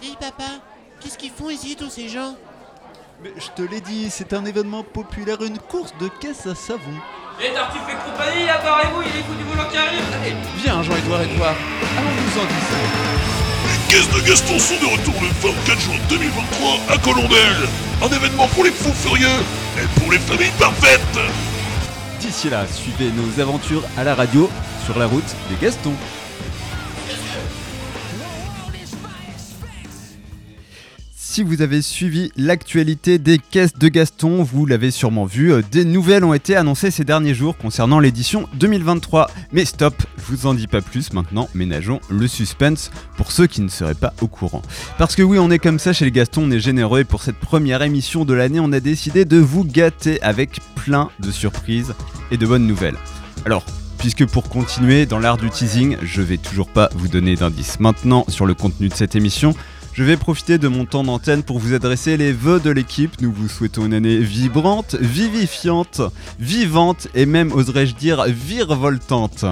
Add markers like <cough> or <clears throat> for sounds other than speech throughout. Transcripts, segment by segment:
Dis papa, qu'est-ce qu'ils font ici tous ces gens? Mais je te l'ai dit, c'est un événement populaire, une course de caisse à savon. Et Tartuffe et compagnie, apparez-vous, il est fou du boulot qui arrive Allez Viens Jean-Edouard Edouard, allons-nous en discuter. Les caisses de Gaston sont de retour le 24 juin 2023 à Colombelle. Un événement pour les fous furieux et pour les familles parfaites. D'ici là, suivez nos aventures à la radio sur la route des Gastons. Si vous avez suivi l'actualité des caisses de Gaston, vous l'avez sûrement vu, euh, des nouvelles ont été annoncées ces derniers jours concernant l'édition 2023. Mais stop, je vous en dis pas plus maintenant, ménageons le suspense pour ceux qui ne seraient pas au courant. Parce que oui, on est comme ça chez les Gaston, on est généreux et pour cette première émission de l'année, on a décidé de vous gâter avec plein de surprises et de bonnes nouvelles. Alors, puisque pour continuer dans l'art du teasing, je vais toujours pas vous donner d'indices maintenant sur le contenu de cette émission. Je vais profiter de mon temps d'antenne pour vous adresser les vœux de l'équipe. Nous vous souhaitons une année vibrante, vivifiante, vivante et même, oserais-je dire, virevoltante.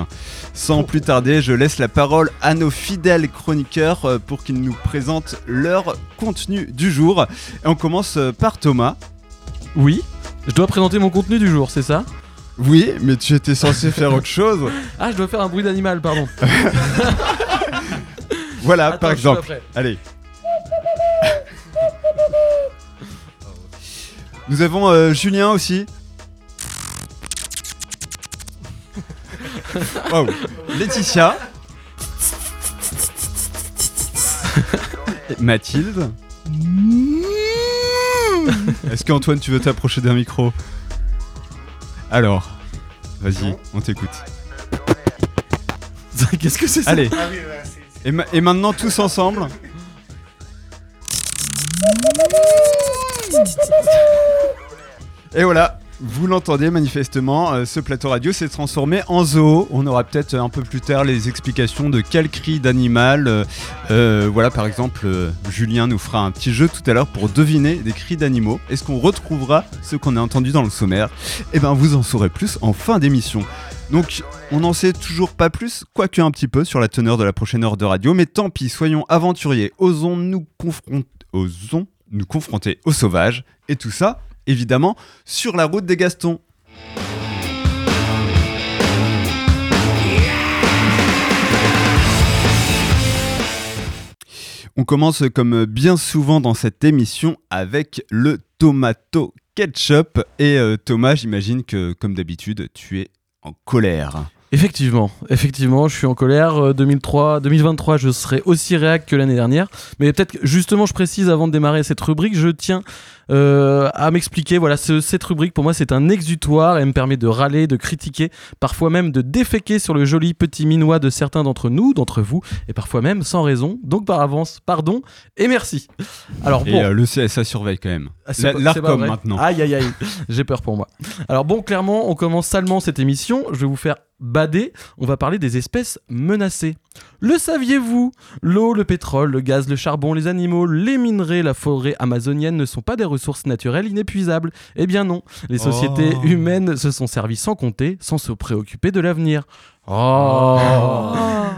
Sans plus tarder, je laisse la parole à nos fidèles chroniqueurs euh, pour qu'ils nous présentent leur contenu du jour. Et on commence euh, par Thomas. Oui, je dois présenter mon contenu du jour, c'est ça? Oui, mais tu étais censé faire autre chose. <laughs> Ah, je dois faire un bruit d'animal, pardon. <laughs> Voilà, Attends, par exemple. Allez. Nous avons euh, Julien aussi. Wow. Laetitia. Mathilde. Est-ce qu'Antoine, tu veux t'approcher d'un micro? Alors, vas-y, on t'écoute. Qu'est-ce que c'est ça? Allez. Et, ma- et maintenant tous ensemble. Et voilà, vous l'entendez manifestement, euh, ce plateau radio s'est transformé en zoo. On aura peut-être un peu plus tard les explications de quel cri d'animal. euh, euh, voilà, par exemple, Julien nous fera un petit jeu tout à l'heure pour deviner des cris d'animaux. Est-ce qu'on retrouvera ce qu'on a entendu dans le sommaire? Eh ben, vous en saurez plus en fin d'émission. Donc, on n'en sait toujours pas plus, quoique un petit peu, sur la teneur de la prochaine heure de radio, mais tant pis, soyons aventuriers, osons nous confronter aux sauvages, et tout ça, évidemment, sur la route des Gastons. On commence comme bien souvent dans cette émission avec le tomato ketchup. Et euh, Thomas, j'imagine que comme d'habitude, tu es en colère. Effectivement, effectivement, je suis en colère. Euh, 2003, 2023, je serai aussi réac que l'année dernière. Mais peut-être justement, je précise avant de démarrer cette rubrique, je tiens euh, à m'expliquer. Voilà, ce- cette rubrique pour moi c'est un exutoire. Elle me permet de râler, de critiquer, parfois même de déféquer sur le joli petit minois de certains d'entre nous, d'entre vous, et parfois même sans raison. Donc par avance, pardon et merci. Alors Et bon, euh, le CSA surveille quand même. ah, L'ARCOM maintenant. Aïe aïe aïe, <laughs> j'ai peur pour moi. Alors bon, clairement, on commence salement cette émission. Je vais vous faire bader. On va parler des espèces menacées. Le saviez-vous? L'eau, le pétrole, le gaz, le charbon, les animaux, les minerais, la forêt amazonienne ne sont pas des ressources naturelles inépuisables. Eh bien non, les sociétés Oh. humaines se sont servies sans compter, sans se préoccuper de l'avenir. Oh.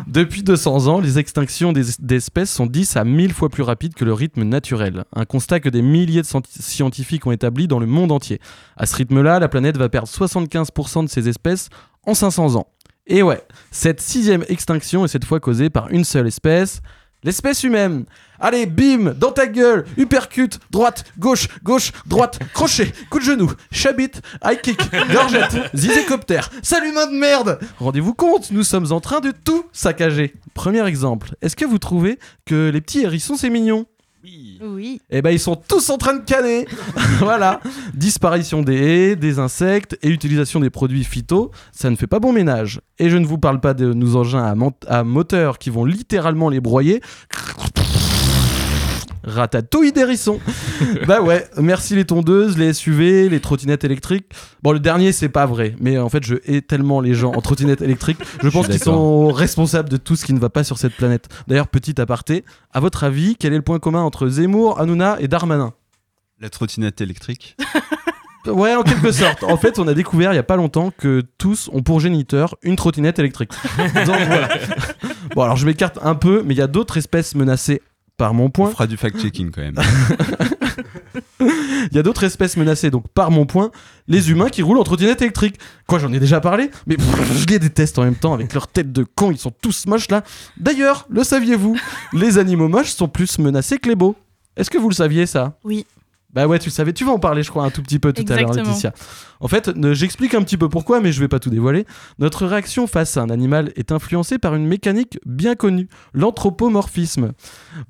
Depuis 200 ans, les extinctions des- d'espèces sont 10 à 1000 fois plus rapides que le rythme naturel. Un constat que des milliers de scient- scientifiques ont établi dans le monde entier. À ce rythme-là, la planète va perdre 75% de ses espèces en 500 ans. Et ouais, cette sixième extinction est cette fois causée par une seule espèce, l'espèce humaine. Allez, bim, dans ta gueule, uppercut, droite, gauche, gauche, droite, crochet, coup de genou, chabit, high kick, gorgette, zizécoptère, salut main de merde Rendez-vous compte, nous sommes en train de tout saccager. Premier exemple, est-ce que vous trouvez que les petits hérissons c'est mignon? Oui. eh ben ils sont tous en train de canner. <laughs> voilà. Disparition des haies, des insectes et utilisation des produits phyto, ça ne fait pas bon ménage. Et je ne vous parle pas de nos engins à, à moteur qui vont littéralement les broyer. Ratatouille d'hérisson. <laughs> bah ouais, merci les tondeuses, les SUV, les trottinettes électriques. Bon, le dernier, c'est pas vrai, mais en fait, je hais tellement les gens en trottinette électrique. Je pense qu'ils sont responsables de tout ce qui ne va pas sur cette planète. D'ailleurs, petit aparté, à votre avis, quel est le point commun entre Zemmour, Hanouna et Darmanin? La trottinette électrique. <laughs> Ouais, en quelque sorte. En fait, on a découvert il y a pas longtemps que tous ont pour géniteur une trottinette électrique. Donc voilà. <laughs> Bon, alors je m'écarte un peu, mais il y a d'autres espèces menacées par mon On point. fera du fact-checking quand même. <laughs> Il y a d'autres espèces menacées, donc par mon point, les humains qui roulent en trottinette électrique. Quoi, j'en ai déjà parlé Mais pff, je les déteste en même temps avec leur tête de con, ils sont tous moches là. D'ailleurs, le saviez-vous? Les animaux moches sont plus menacés que les beaux. Est-ce que vous le saviez ça? Oui. Bah ouais, tu le savais. Tu vas en parler, je crois, un tout petit peu tout à l'heure. Laetitia. En fait, j'explique un petit peu pourquoi, mais je vais pas tout dévoiler. Notre réaction face à un animal est influencée par une mécanique bien connue, l'anthropomorphisme.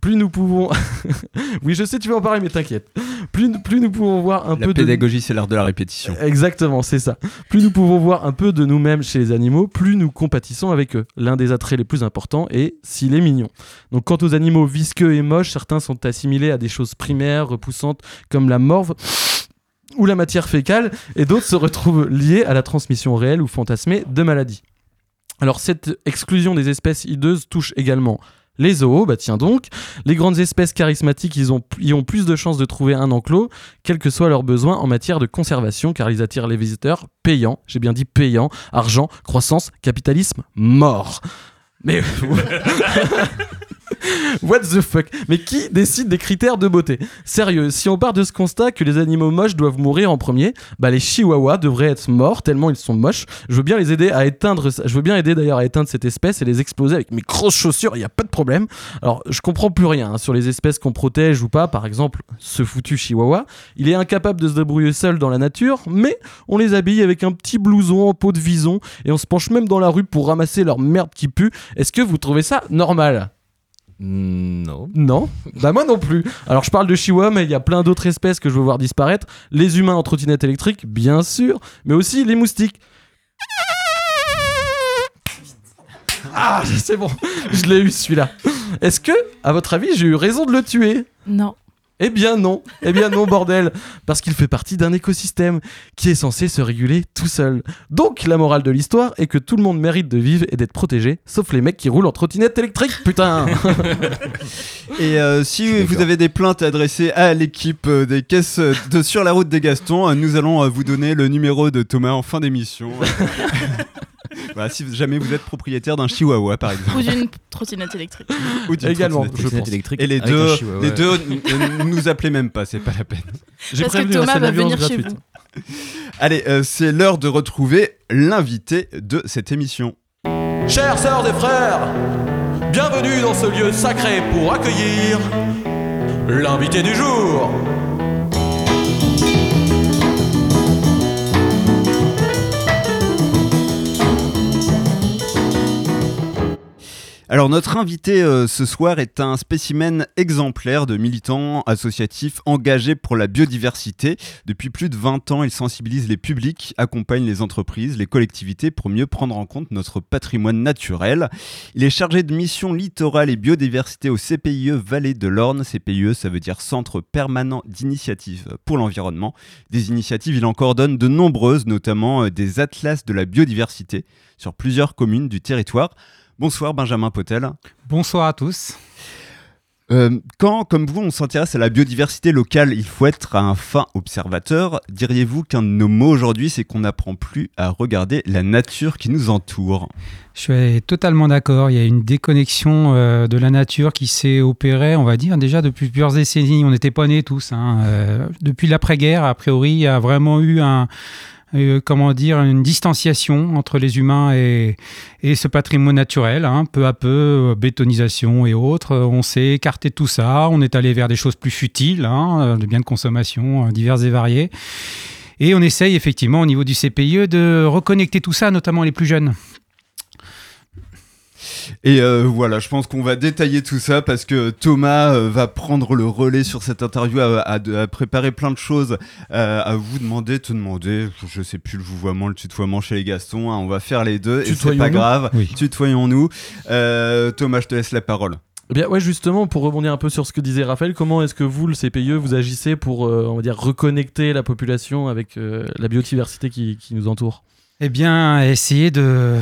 Plus nous pouvons... <laughs> oui, je sais, tu vas en parler, mais t'inquiète. Plus, plus nous pouvons voir un La peu de... pédagogie, c'est l'art de la répétition. Exactement, c'est ça. Plus nous pouvons voir un peu de nous-mêmes chez les animaux, plus nous compatissons avec eux. L'un des attraits les plus importants est s'il est mignon. Donc quant aux animaux visqueux et moches, certains sont assimilés à des choses primaires, repoussantes, comme la morve ou la matière fécale, et d'autres se retrouvent liés à la transmission réelle ou fantasmée de maladies. Alors cette exclusion des espèces hideuses touche également les zoos, bah tiens donc, les grandes espèces charismatiques, ils ont, y ont plus de chances de trouver un enclos, quels que soient leurs besoins en matière de conservation, car ils attirent les visiteurs payants, j'ai bien dit payants, argent, croissance, capitalisme, mort. Mais... <laughs> <laughs> What the fuck? Mais qui décide des critères de beauté? Sérieux, si on part de ce constat que les animaux moches doivent mourir en premier, bah les chihuahuas devraient être morts tellement ils sont moches. Je veux bien les aider à éteindre, je veux bien aider d'ailleurs à éteindre cette espèce et les exploser avec mes grosses chaussures, il y a pas de problème. Alors, je comprends plus rien hein, sur les espèces qu'on protège ou pas, par exemple, ce foutu chihuahua, il est incapable de se débrouiller seul dans la nature, mais on les habille avec un petit blouson en peau de vison et on se penche même dans la rue pour ramasser leur merde qui pue. Est-ce que vous trouvez ça normal? Non. non, bah moi non plus. Alors je parle de chihuahua, mais il y a plein d'autres espèces que je veux voir disparaître. Les humains en trottinette électrique, bien sûr, mais aussi les moustiques. Ah, c'est bon, je l'ai eu celui-là. Est-ce que, à votre avis, j'ai eu raison de le tuer? Non. Eh bien non, eh bien non bordel, parce qu'il fait partie d'un écosystème qui est censé se réguler tout seul. Donc la morale de l'histoire est que tout le monde mérite de vivre et d'être protégé, sauf les mecs qui roulent en trottinette électrique, putain <laughs> Et euh, si vous avez des plaintes adressées à l'équipe euh, des caisses euh, de Sur la route des Gastons, nous allons vous donner le numéro de Thomas en fin d'émission. <laughs> Voilà, si jamais vous êtes propriétaire d'un chihuahua par exemple. Ou d'une trottinette électrique. Ou d'une Également, trottinette je électrique. pense. électrique Et les deux, les deux ne nous appelez même pas, c'est pas la peine. J'ai Parce que hein, Thomas c'est de la va venir chez gratuite. vous. Allez, euh, c'est l'heure de retrouver l'invité de cette émission. Chères sœurs et frères, bienvenue dans ce lieu sacré pour accueillir l'invité du jour. Alors notre invité euh, ce soir est un spécimen exemplaire de militants associatifs engagés pour la biodiversité. Depuis plus de 20 ans, il sensibilise les publics, accompagne les entreprises, les collectivités pour mieux prendre en compte notre patrimoine naturel. Il est chargé de mission littorale et biodiversité au CPIE Vallée de l'Orne. CPIE, ça veut dire Centre permanent d'initiative pour l'environnement. Des initiatives, il en coordonne de nombreuses, notamment euh, des atlas de la biodiversité sur plusieurs communes du territoire. Bonsoir Benjamin Potel. Bonsoir à tous. Euh, quand, comme vous, on s'intéresse à la biodiversité locale, il faut être un fin observateur. Diriez-vous qu'un de nos mots aujourd'hui, c'est qu'on n'apprend plus à regarder la nature qui nous entoure? Je suis totalement d'accord. Il y a une déconnexion euh, de la nature qui s'est opérée, on va dire, déjà depuis plusieurs décennies. On n'était pas nés tous. hein. Euh, depuis l'après-guerre, a priori, il y a vraiment eu un, euh, comment dire, une distanciation entre les humains et, et ce patrimoine naturel. hein. Peu à peu, euh, bétonisation et autres, euh, on s'est écarté de tout ça. On est allé vers des choses plus futiles, hein, euh, de biens de consommation divers et variés. Et on essaye effectivement au niveau du CPIE de reconnecter tout ça, notamment les plus jeunes. Et euh, voilà, je pense qu'on va détailler tout ça parce que Thomas euh, va prendre le relais sur cette interview, à, à- à préparer plein de choses, euh, à vous demander, te demander, je sais plus le vouvoiement, le tutoiement chez les Gastons, hein, on va faire les deux et c'est pas grave, Oui. tutoyons-nous. Euh, Thomas, je te laisse la parole. Eh bien ouais, justement, pour rebondir un peu sur ce que disait Raphaël, comment est-ce que vous, le CPIE, vous agissez pour, euh, on va dire, reconnecter la population avec euh, la biodiversité qui, qui nous entoure? Eh bien, essayer de,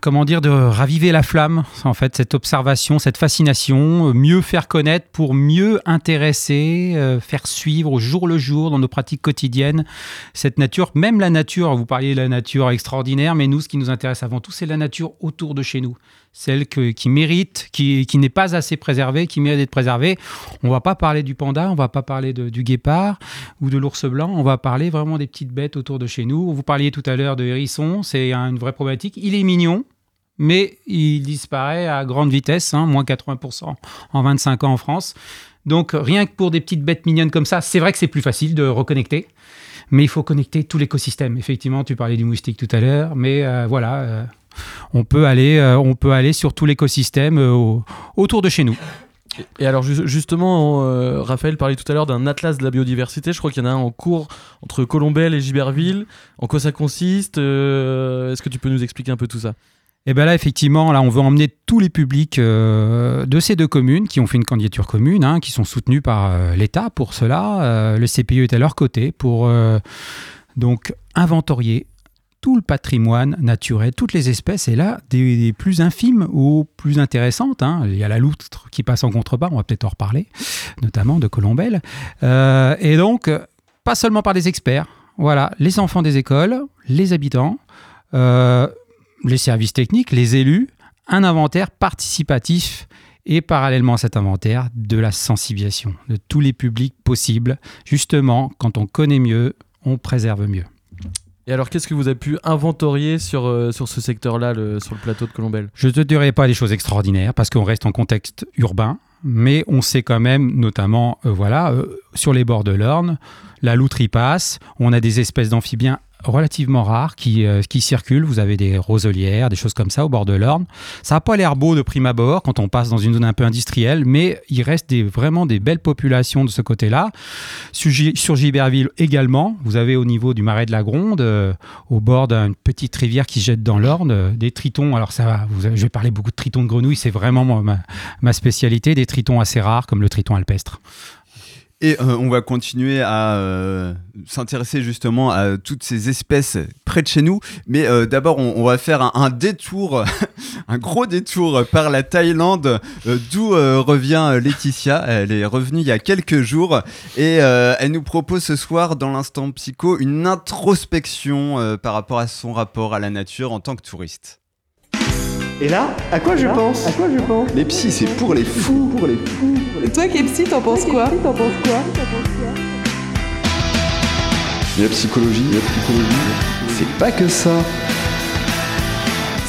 comment dire, de raviver la flamme, en fait, cette observation, cette fascination, euh, mieux faire connaître pour mieux intéresser, euh, faire suivre au jour le jour dans nos pratiques quotidiennes cette nature, même la nature. Vous parliez de la nature extraordinaire, mais nous, ce qui nous intéresse avant tout, c'est la nature autour de chez nous. Celle qui mérite, qui, n'est pas assez préservée, qui mérite d'être préservée. On va pas parler du panda, on va pas parler du guépard ou de l'ours blanc, on va parler vraiment des petites bêtes autour de chez nous. Vous parliez tout à l'heure de hérisson, c'est un- une vraie problématique. Il est mignon, mais il disparaît à grande vitesse, hein, moins 80% en 25 ans en France. Donc rien que pour des petites bêtes mignonnes comme ça, c'est vrai que c'est plus facile de reconnecter. Mais il faut connecter tout l'écosystème. Effectivement, tu parlais du moustique tout à l'heure, mais euh, voilà, euh, on, peut aller, euh, on peut aller sur tout l'écosystème euh, au- autour de chez nous. Et alors ju- justement, euh, Raphaël parlait tout à l'heure d'un atlas de la biodiversité. Je crois qu'il y en a un en cours entre Colombelle et Giberville. En quoi ça consiste Euh, Est-ce que tu peux nous expliquer un peu tout ça? Et bien là, effectivement, là, on veut emmener tous les publics euh, de ces deux communes qui ont fait une candidature commune, hein, qui sont soutenus par l'État pour cela. Le CPE est à leur côté pour donc inventorier tout le patrimoine naturel, toutes les espèces, et là, des, plus infimes aux plus intéressantes. hein. Il y a la loutre qui passe en contrebas, on va peut-être en reparler, notamment de Colombelle. Euh, et donc, pas seulement par des experts, voilà, les enfants des écoles, les habitants, euh, les services techniques, les élus, un inventaire participatif et parallèlement à cet inventaire, de la sensibilisation de tous les publics possibles. Justement, quand on connaît mieux, on préserve mieux. Et alors, qu'est-ce que vous avez pu inventorier sur, euh, sur ce secteur-là, sur le plateau de Colombelle? Je ne te dirai pas des choses extraordinaires parce qu'on reste en contexte urbain, mais on sait quand même, notamment, euh, voilà, euh, sur les bords de l'Orne, la loutre y passe. On a des espèces d'amphibiens relativement rares qui, euh, qui circulent. Vous avez des roselières, des choses comme ça au bord de l'Orne. Ça n'a pas l'air beau de prime abord quand on passe dans une zone un peu industrielle, mais il reste des, vraiment des belles populations de ce côté-là. Sur, sur Giberville également, vous avez au niveau du marais de la Gronde, euh, au bord d'une petite rivière qui jette dans l'Orne, euh, des tritons. Alors ça va, vous je vais parler beaucoup de tritons de grenouilles, c'est vraiment ma spécialité, des tritons assez rares comme le triton alpestre. Et euh, on va continuer à euh, s'intéresser justement à toutes ces espèces près de chez nous. Mais euh, d'abord, on, on va faire un, un détour, <laughs> un gros détour par la Thaïlande, euh, d'où euh, revient Laetitia. Elle est revenue il y a quelques jours et euh, elle nous propose ce soir, dans l'instant psycho, une introspection par rapport à son rapport à la nature en tant que touriste. Et là, à quoi je pense À quoi je pense Les psys, c'est pour les fous, pour les fous. Et toi, Kepsi, t'en penses quoi T'en penses quoi la psychologie, la psychologie, c'est pas que ça.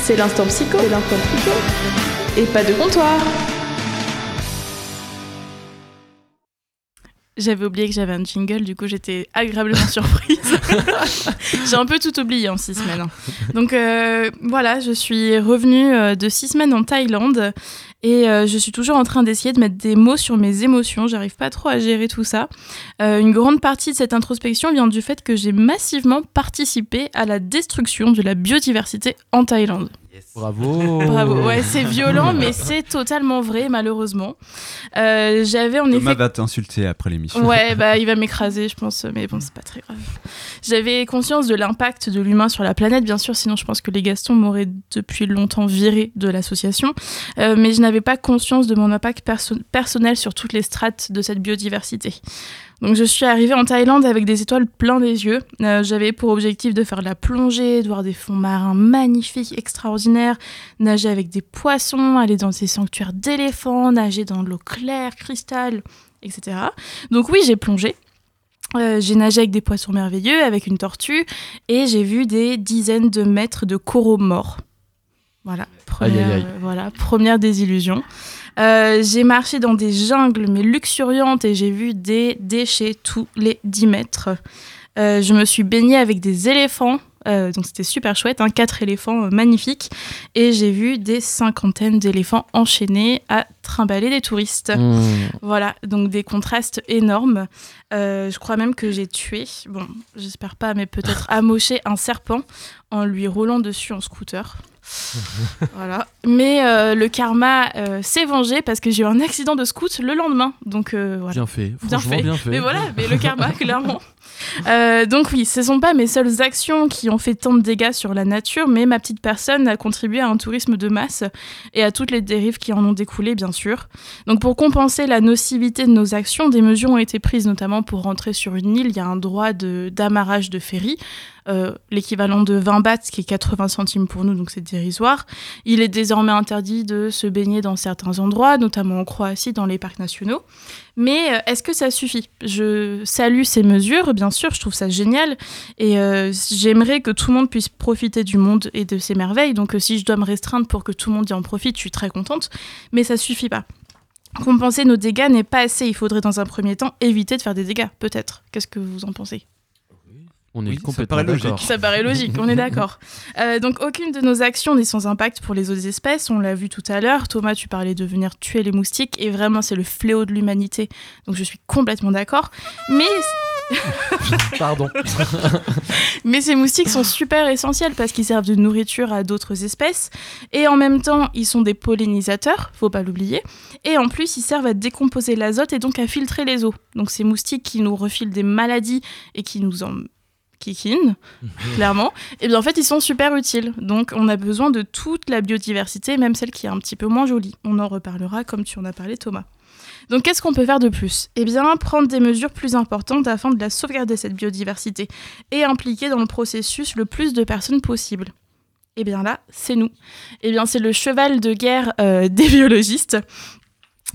C'est l'instant psycho. C'est l'instant psycho. Et pas de comptoir. J'avais oublié que j'avais un jingle, du coup j'étais agréablement <laughs> surprise. <laughs> J'ai un peu tout oublié en six semaines. Donc euh, voilà, je suis revenue euh, de six semaines en Thaïlande et euh, je suis toujours en train d'essayer de mettre des mots sur mes émotions. J'arrive pas trop à gérer tout ça. Euh, une grande partie de cette introspection vient du fait que j'ai massivement participé à la destruction de la biodiversité en Thaïlande. Bravo Bravo, ouais, c'est violent, <laughs> mais c'est totalement vrai, malheureusement. Euh, J'avais en Thomas effet va t'insulter après l'émission. Ouais, <laughs> bah il va m'écraser, je pense, mais bon, c'est pas très grave. J'avais conscience de l'impact de l'humain sur la planète, bien sûr, sinon je pense que les Gastons m'auraient depuis longtemps viré de l'association, Euh, mais je n'avais pas conscience de mon impact perso- personnel sur toutes les strates de cette biodiversité. Donc je suis arrivée en Thaïlande avec des étoiles plein des yeux. Euh, J'avais pour objectif de faire de la plongée, de voir des fonds marins magnifiques, extraordinaires, nager avec des poissons, aller dans des sanctuaires d'éléphants, nager dans de l'eau claire, cristal, etc. Donc oui, j'ai plongé. Euh, j'ai nagé avec des poissons merveilleux, avec une tortue, et j'ai vu des dizaines de mètres de coraux morts. Voilà, première, Aïe, aïe, aïe. euh, voilà, première désillusion. Euh, j'ai marché dans des jungles, mais luxuriantes, et j'ai vu des déchets tous les 10 mètres. Euh, je me suis baignée avec des éléphants, euh, donc c'était super chouette, hein, quatre éléphants magnifiques, et j'ai vu des cinquantaines d'éléphants enchaînés à trimballer des touristes. Mmh. Voilà, donc des contrastes énormes. Je crois même que j'ai tué, bon, j'espère pas, mais peut-être <laughs> amoché un serpent en lui roulant dessus en scooter. Voilà. Mais euh, le karma euh, s'est vengé parce que j'ai eu un accident de scoot le lendemain. Donc euh, voilà. Bien fait, Bien fait. bien fait. Mais voilà, mais le karma, <laughs> clairement. Euh, donc oui, ce sont pas mes seules actions qui ont fait tant de dégâts sur la nature, mais ma petite personne a contribué à un tourisme de masse et à toutes les dérives qui en ont découlé, bien sûr. Donc pour compenser la nocivité de nos actions, des mesures ont été prises, notamment pour rentrer sur une île, il y a un droit d'amarrage de, ferry. euh, l'équivalent de 20 bahts, qui est 80 centimes pour nous, donc c'est dérisoire. Il est désormais interdit de se baigner dans certains endroits, notamment en Croatie, dans les parcs nationaux. Mais euh, est-ce que ça suffit? Je salue ces mesures, bien sûr, je trouve ça génial. Et euh, j'aimerais que tout le monde puisse profiter du monde et de ses merveilles. Donc euh, si je dois me restreindre pour que tout le monde y en profite, je suis très contente. Mais ça suffit pas. Compenser nos dégâts n'est pas assez. Il faudrait dans un premier temps éviter de faire des dégâts, peut-être. Qu'est-ce que vous en pensez? On est Oui, ça complètement paraît logique. d'accord. Ça paraît logique, on est d'accord. <laughs> Euh, donc aucune de nos actions n'est sans impact pour les autres espèces, on l'a vu tout à l'heure. Thomas, tu parlais de venir tuer les moustiques, et vraiment c'est le fléau de l'humanité. Donc je suis complètement d'accord. Mais, <laughs> Pardon. <laughs> mais ces moustiques sont super essentiels parce qu'ils servent de nourriture à d'autres espèces, et en même temps ils sont des pollinisateurs, faut pas l'oublier. Et en plus ils servent à décomposer l'azote et donc à filtrer les eaux. Donc ces moustiques qui nous refilent des maladies et qui nous en kikinent, clairement, et bien en fait ils sont super utiles. Donc on a besoin de toute la biodiversité, même celle qui est un petit peu moins jolie. On en reparlera comme tu en as parlé Thomas. Donc qu'est-ce qu'on peut faire de plus? Eh bien prendre des mesures plus importantes afin de la sauvegarder cette biodiversité et impliquer dans le processus le plus de personnes possible. Eh bien là, c'est nous. Eh bien c'est le cheval de guerre euh, <laughs> des biologistes.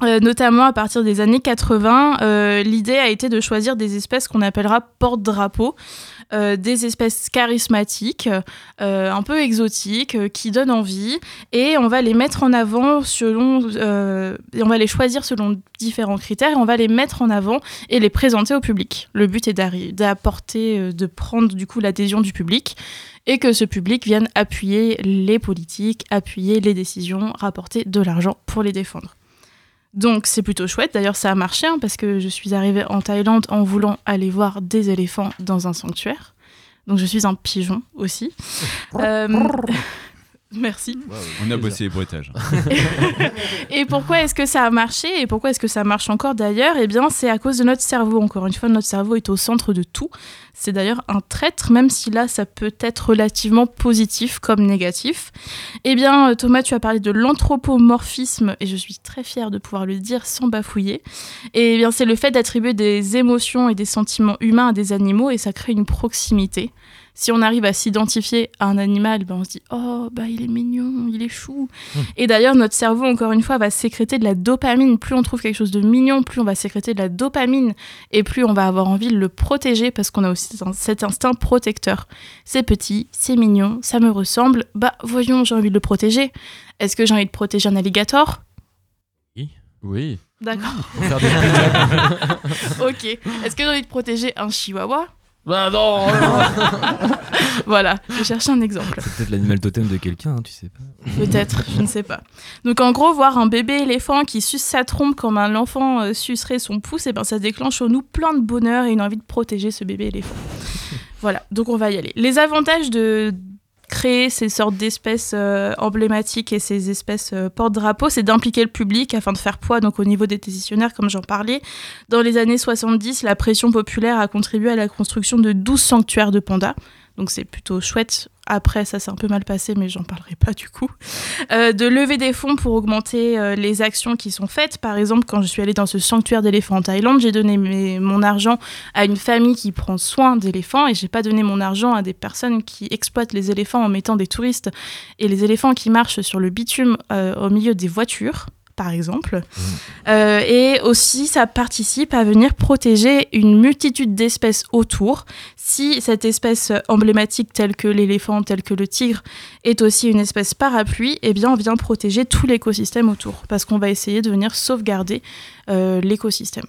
Euh, notamment à partir des années 80, euh, l'idée a été de choisir des espèces qu'on appellera porte-drapeau, euh, des espèces charismatiques, un peu exotiques, qui donnent envie, et on va les mettre en avant selon, et on va les choisir selon différents critères, et on va les mettre en avant et les présenter au public. Le but est d'apporter, de prendre du coup l'adhésion du public, et que ce public vienne appuyer les politiques, appuyer les décisions, rapporter de l'argent pour les défendre. Donc c'est plutôt chouette, d'ailleurs ça a marché hein, parce que je suis arrivée en Thaïlande en voulant aller voir des éléphants dans un sanctuaire. Donc je suis un pigeon aussi. <laughs> Euh, <laughs> Merci. On a bossé les bruitages. <laughs> Et pourquoi est-ce que ça a marché et pourquoi est-ce que ça marche encore d'ailleurs? Eh bien, c'est à cause de notre cerveau. Encore une fois, notre cerveau est au centre de tout. C'est d'ailleurs un traître, même si là, ça peut être relativement positif comme négatif. Eh bien, Thomas, tu as parlé de l'anthropomorphisme et je suis très fière de pouvoir le dire sans bafouiller. Et eh bien, c'est le fait d'attribuer des émotions et des sentiments humains à des animaux et ça crée une proximité. Si on arrive à s'identifier à un animal, ben on se dit oh bah il est mignon, il est chou. Et d'ailleurs notre cerveau encore une fois va sécréter de la dopamine. Plus on trouve quelque chose de mignon, plus on va sécréter de la dopamine et plus on va avoir envie de le protéger parce qu'on a aussi cet instinct protecteur. C'est petit, c'est mignon, ça me ressemble. Bah voyons, j'ai envie de le protéger. Est-ce que j'ai envie de protéger un alligator? Oui. D'accord. Faire des <laughs> ok. Est-ce que j'ai envie de protéger un chihuahua? Bah non <laughs> Voilà, je cherche un exemple. C'est peut-être l'animal totem de quelqu'un, hein, tu sais pas. Peut-être, je ne sais pas. Donc en gros, voir un bébé éléphant qui suce sa trompe comme un enfant euh, sucerait son pouce, et ben ça déclenche en nous plein de bonheur et une envie de protéger ce bébé éléphant. voilà, donc on va y aller. Les avantages de créer ces sortes d'espèces euh, emblématiques et ces espèces euh, porte-drapeau, c'est d'impliquer le public afin de faire poids donc au niveau des décisionnaires, comme j'en parlais. Dans les années 70, la pression populaire a contribué à la construction de 12 sanctuaires de pandas. Donc c'est plutôt chouette. Après, ça s'est un peu mal passé, mais j'en parlerai pas du coup. Euh, de lever des fonds pour augmenter euh, les actions qui sont faites. Par exemple, quand je suis allée dans ce sanctuaire d'éléphants en Thaïlande, j'ai donné mon argent à une famille qui prend soin d'éléphants et j'ai pas donné mon argent à des personnes qui exploitent les éléphants en mettant des touristes et les éléphants qui marchent sur le bitume euh, au milieu des voitures. Par exemple. Euh, et aussi, ça participe à venir protéger une multitude d'espèces autour. Si cette espèce emblématique, telle que l'éléphant, telle que le tigre, est aussi une espèce parapluie, eh bien, on vient protéger tout l'écosystème autour, parce qu'on va essayer de venir sauvegarder euh, l'écosystème.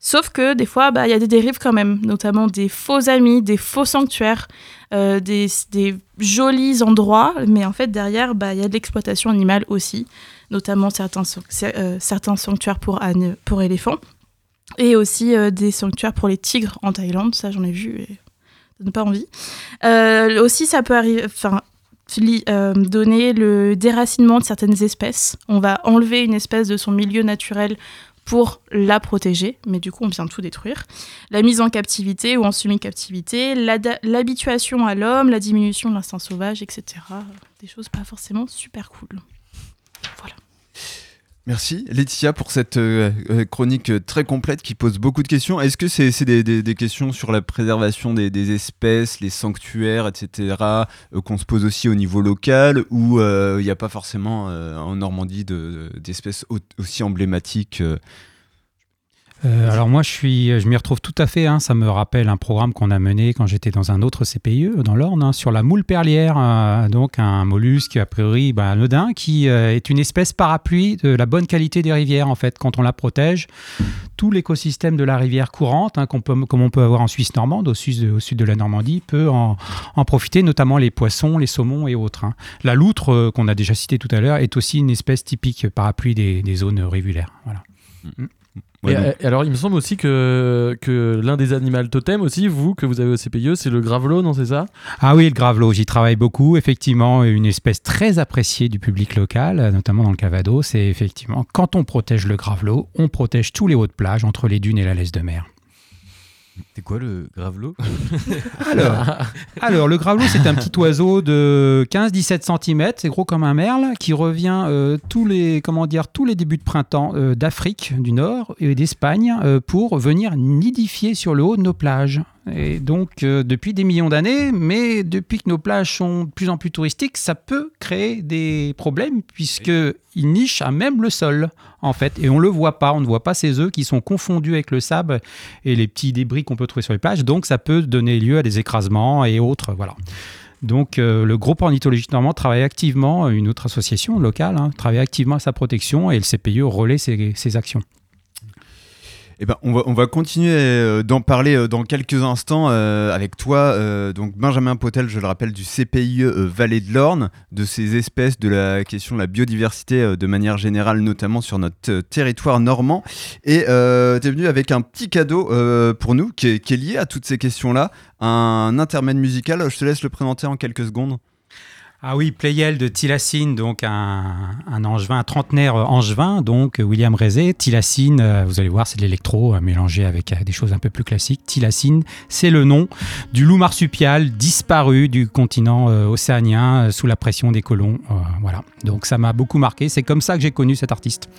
Sauf que des fois, bah, il y a des dérives quand même, notamment des faux amis, des faux sanctuaires, euh, des, des jolis endroits, mais en fait, derrière, bah, il y a de l'exploitation animale aussi, notamment certains, euh, sanctuaires pour éléphants, et aussi euh, des sanctuaires pour les tigres en Thaïlande, ça j'en ai vu et ça donne pas envie. Euh, aussi, ça peut arriver, enfin, donner le déracinement de certaines espèces. On va enlever une espèce de son milieu naturel pour la protéger, mais du coup on vient tout détruire. La mise en captivité ou en semi-captivité, l'habituation à l'homme, la diminution de l'instinct sauvage, etc. Des choses pas forcément super cool. Merci Laetitia pour cette euh, euh, chronique euh, très complète qui pose beaucoup de questions. Est-ce que c'est des, questions sur la préservation des, espèces, les sanctuaires, etc., qu'on se pose aussi au niveau local ou euh, il n'y a pas forcément en Normandie de- d'espèces au- aussi emblématiques euh, alors moi, je suis, je m'y retrouve tout à fait. hein. Ça me rappelle un programme qu'on a mené quand j'étais dans un autre CPIE dans l'Orne hein, sur la moule perlière, euh, donc un mollusque a priori bah, anodin qui euh, est une espèce parapluie de la bonne qualité des rivières en fait. Quand on la protège, tout l'écosystème de la rivière courante, hein, qu'on peut, comme on peut avoir en Suisse normande, au sud, au sud de la Normandie, peut en, en profiter, notamment les poissons, les saumons et autres. La loutre qu'on a déjà citée tout à l'heure est aussi une espèce typique parapluie des, des zones rivulaires. Voilà. Ouais, et, donc- et alors, il me semble aussi que, que l'un des animaux totems aussi, vous, que vous avez au CPIE, c'est le gravelot, non, c'est ça? Ah oui, le gravelot, j'y travaille beaucoup. Effectivement, une espèce très appréciée du public local, notamment dans le Calvados. C'est effectivement, quand on protège le gravelot, on protège tous les hauts de plage entre les dunes et la laisse de mer. C'est quoi le gravelot <laughs> Alors, alors, le gravelot, c'est un petit oiseau de 15-17 cm, c'est gros comme un merle, qui revient euh, tous les comment dire tous les débuts de printemps euh, d'Afrique du Nord et d'Espagne euh, pour venir nidifier sur le haut de nos plages. Et donc, euh, depuis des millions d'années, mais depuis que nos plages sont de plus en plus touristiques, ça peut créer des problèmes puisque il niche à même le sol, en fait, et on le voit pas. On ne voit pas ces œufs qui sont confondus avec le sable et les petits débris qu'on peut trouver sur les plages. Donc, ça peut donner lieu à des écrasements et autres. Voilà. Donc, euh, le groupe ornithologique normand travaille activement, une autre association locale, hein, travaille activement à sa protection et le CPIE relaie ses actions. Eh ben, on, va, on va continuer euh, d'en parler euh, dans quelques instants euh, avec toi. donc Benjamin Potel, je le rappelle, du CPIE Vallée de l'Orne, de ces espèces, de la question de la biodiversité de manière générale, notamment sur notre territoire normand. Et tu es venu avec un petit cadeau pour nous qui est, qui est lié à toutes ces questions-là, un intermède musical. Je te laisse le présenter en quelques secondes. Ah oui, Playel de Tilacine, donc un, un angevin, un trentenaire angevin, donc William Rézé. Tilacine, euh, vous allez voir, c'est de l'électro euh, mélangé avec euh, des choses un peu plus classiques. Tilacine, c'est le nom du loup marsupial disparu du continent euh, océanien euh, sous la pression des colons. Euh, voilà, donc ça m'a beaucoup marqué. C'est comme ça que j'ai connu cet artiste.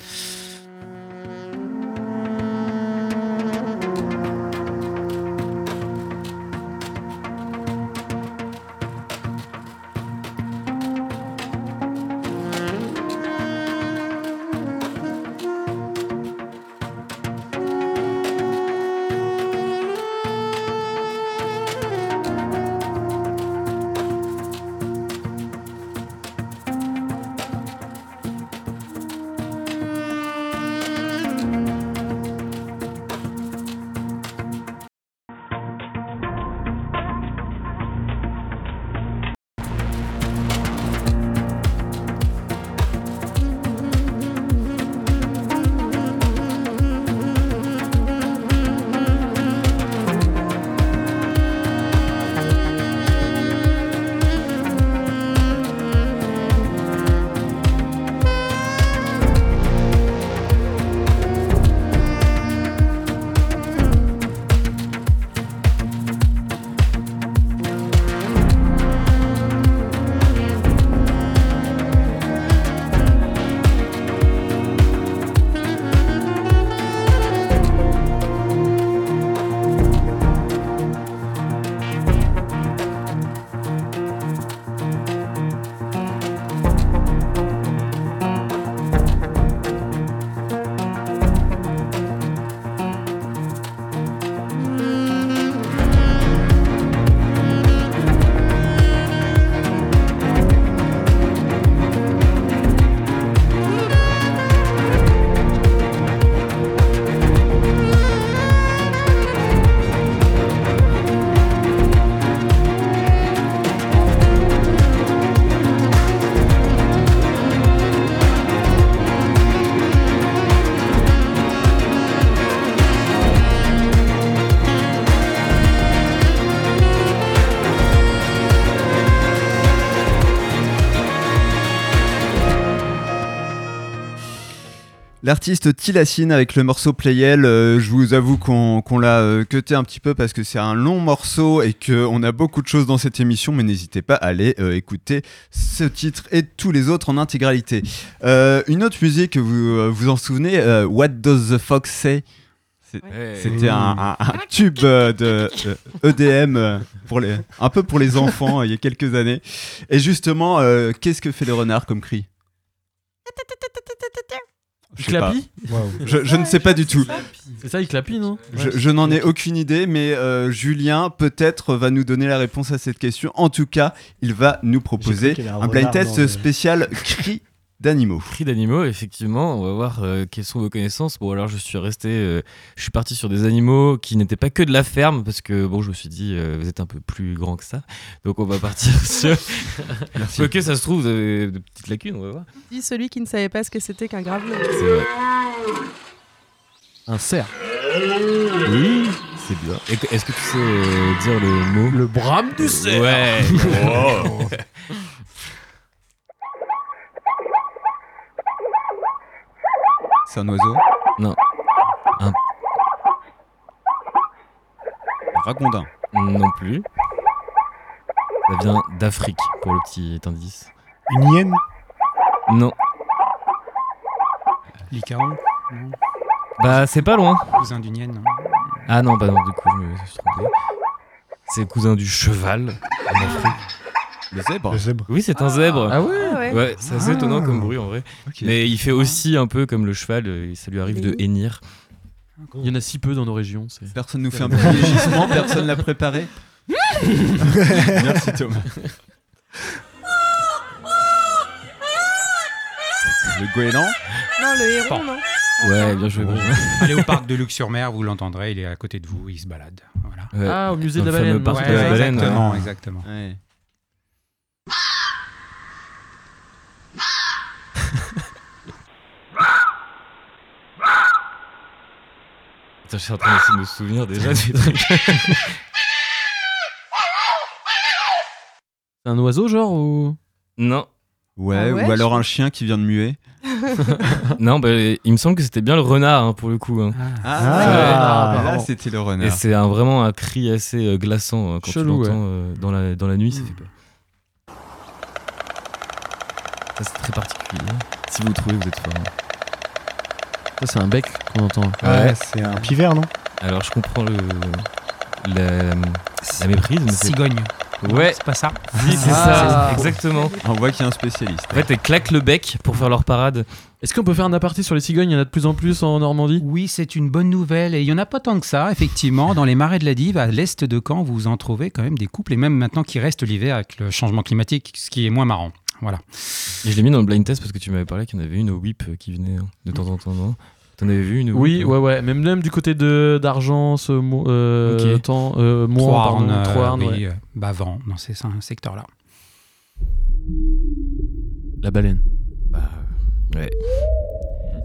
L'artiste Tilassine avec le morceau Playel, euh, je vous avoue qu'on l'a euh, cuté un petit peu parce que c'est un long morceau et qu'on a beaucoup de choses dans cette émission, mais n'hésitez pas à aller euh, écouter ce titre et tous les autres en intégralité. Euh, une autre musique, vous vous en souvenez, euh, What Does the Fox Say? C'était un, un- un tube euh, de EDM euh, pour les, un peu pour les enfants euh, il y a quelques années. Et justement, euh, qu'est-ce que fait le renard comme cri? Clapy Je, je ne sais pas du tout. C'est ça, il clapit, non? Je, je n'en ai aucune idée, mais euh, Julien peut-être va nous donner la réponse à cette question. En tout cas, il va nous proposer un blind test spécial cri d'animaux. Cris d'animaux, effectivement, on va voir euh, quelles sont vos connaissances. Bon, alors je suis resté, euh, je suis parti sur des animaux qui n'étaient pas que de la ferme, parce que bon, je me suis dit, euh, vous êtes un peu plus grand que ça, donc on va partir <laughs> sur. <laughs> Merci. Quoique ça se trouve, vous avez de petites lacunes, on va voir. Dis celui qui ne savait pas ce que c'était qu'un gravelot. C'est vrai. Un cerf. Oui, c'est bien. Est-ce que tu sais euh, dire le mot? Le brame du cerf Ouais. <laughs> Oh. C'est un oiseau Non. Un ragondin. Non plus. Ça vient d'Afrique, pour le petit indice. Une hyène Non. Licaon non Bah, c'est pas loin. Cousin d'une hyène, Ah non, bah non, du coup, je me suis trompé. C'est le cousin du cheval en Afrique. Le zèbre Le zèbre. Oui, c'est un zèbre. Ah ouais Ah ouais. Ouais, c'est assez étonnant comme bruit en vrai. Mais il fait aussi un peu comme le cheval, euh, ça lui arrive de hennir. Il y en a si peu dans nos régions. Personne nous fait un petit <laughs> régissement, personne l'a préparé. <laughs> Merci Thomas. Le goéland Non, le héron, non Ouais, bien joué. Allez au parc de Luxe-sur-Mer, vous l'entendrez, il est à côté de vous, il se balade. Voilà. Ouais. Ah, au musée de la baleine. parc non de la Ouais, baleine, exactement, ouais. exactement. Ouais. Attends, je suis en train d'essayer de me souvenir déjà des trucs. C'est un oiseau, genre ou... Non, Ouais, Ah ouais, ou alors un chien qui vient de muer. <laughs> non, bah, il me semble que c'était bien le renard hein, pour le coup. hein. Ah, là c'était le Et renard. c'est un- vraiment un cri assez euh, glaçant hein, quand Chelou, tu l'entends euh, dans, la, dans la nuit, ça fait peur. Ça c'est très particulier. Si vous le trouvez, vous êtes fort. hein. Ça, c'est un bec qu'on entend. Ouais, c'est un pivert, non? Alors je comprends le, la, la méprise, mais c'est... Cigogne. Ouais, C'est pas ça c'est Ah. ça, exactement. On voit qu'il y a un spécialiste. En fait, elles claquent le bec pour faire leur parade. Est-ce qu'on peut faire un aparté sur les cigognes? Il y en a de plus en plus en Normandie? Oui, c'est une bonne nouvelle. Et il n'y en a pas tant que ça, effectivement. Dans les marais de la Dive, à l'est de Caen, vous en trouvez quand même des couples, et même maintenant qui restent l'hiver avec le changement climatique, ce qui est moins marrant. Voilà. Et je l'ai mis dans le blind test parce que tu m'avais parlé qu'il y en avait une au whip euh, qui venait hein, de temps en temps, non? T'en avais vu une au Oui, whip, ouais, ouais. Même, même du côté de d'Argent, ce mo- euh, Ok. temps, euh, Mohan, pardon, euh, Troarn, oui, ouais. euh, Bavant, dans ces secteurs-là. La baleine. Bah, ouais.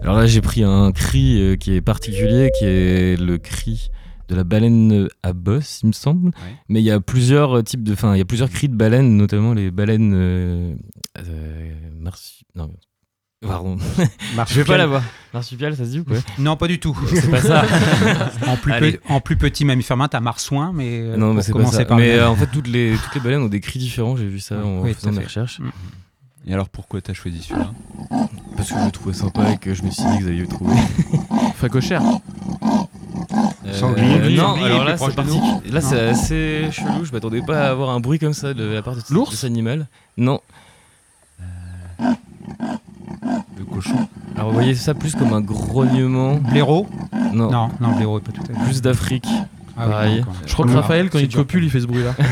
Alors là, j'ai pris un cri euh, qui est particulier, qui est le cri de la baleine à bosse, il me semble. Mais il y a plusieurs euh, types de, enfin, il y a plusieurs cris de baleines, notamment les baleines euh, euh, marsu- non, pardon. <laughs> Je vais Marsupial. pas l'avoir. Marsupial, ça se dit ou quoi? Non, pas du tout. <laughs> C'est pas ça. <laughs> en, plus pe- en plus petit mammifère marin, t'as marsouin, mais euh, Non, mais c'est pas ça. par Mais euh, en fait, toutes les, toutes les baleines ont des cris différents. J'ai vu ça en Oui, faisant fait. recherches. Mm. Et alors pourquoi t'as choisi celui-là? Parce que je le trouvais sympa et que je me suis dit que vous alliez le trouver. Facochère. Euh, Sanglier. Non, Sanglier, alors là, c'est de nous. parti. Là, c'est assez chelou. Je m'attendais pas à avoir un bruit comme ça de la part de, L'ours de cet animal. Non. Le cochon. Alors, vous voyez ça plus comme un grognement. Blaireau Non. Non, non, blaireau, pas tout à fait. Plus d'Afrique. Ah oui, pareil. même. Je crois que Raphaël, quand il copule, il fait ce bruit-là. <laughs>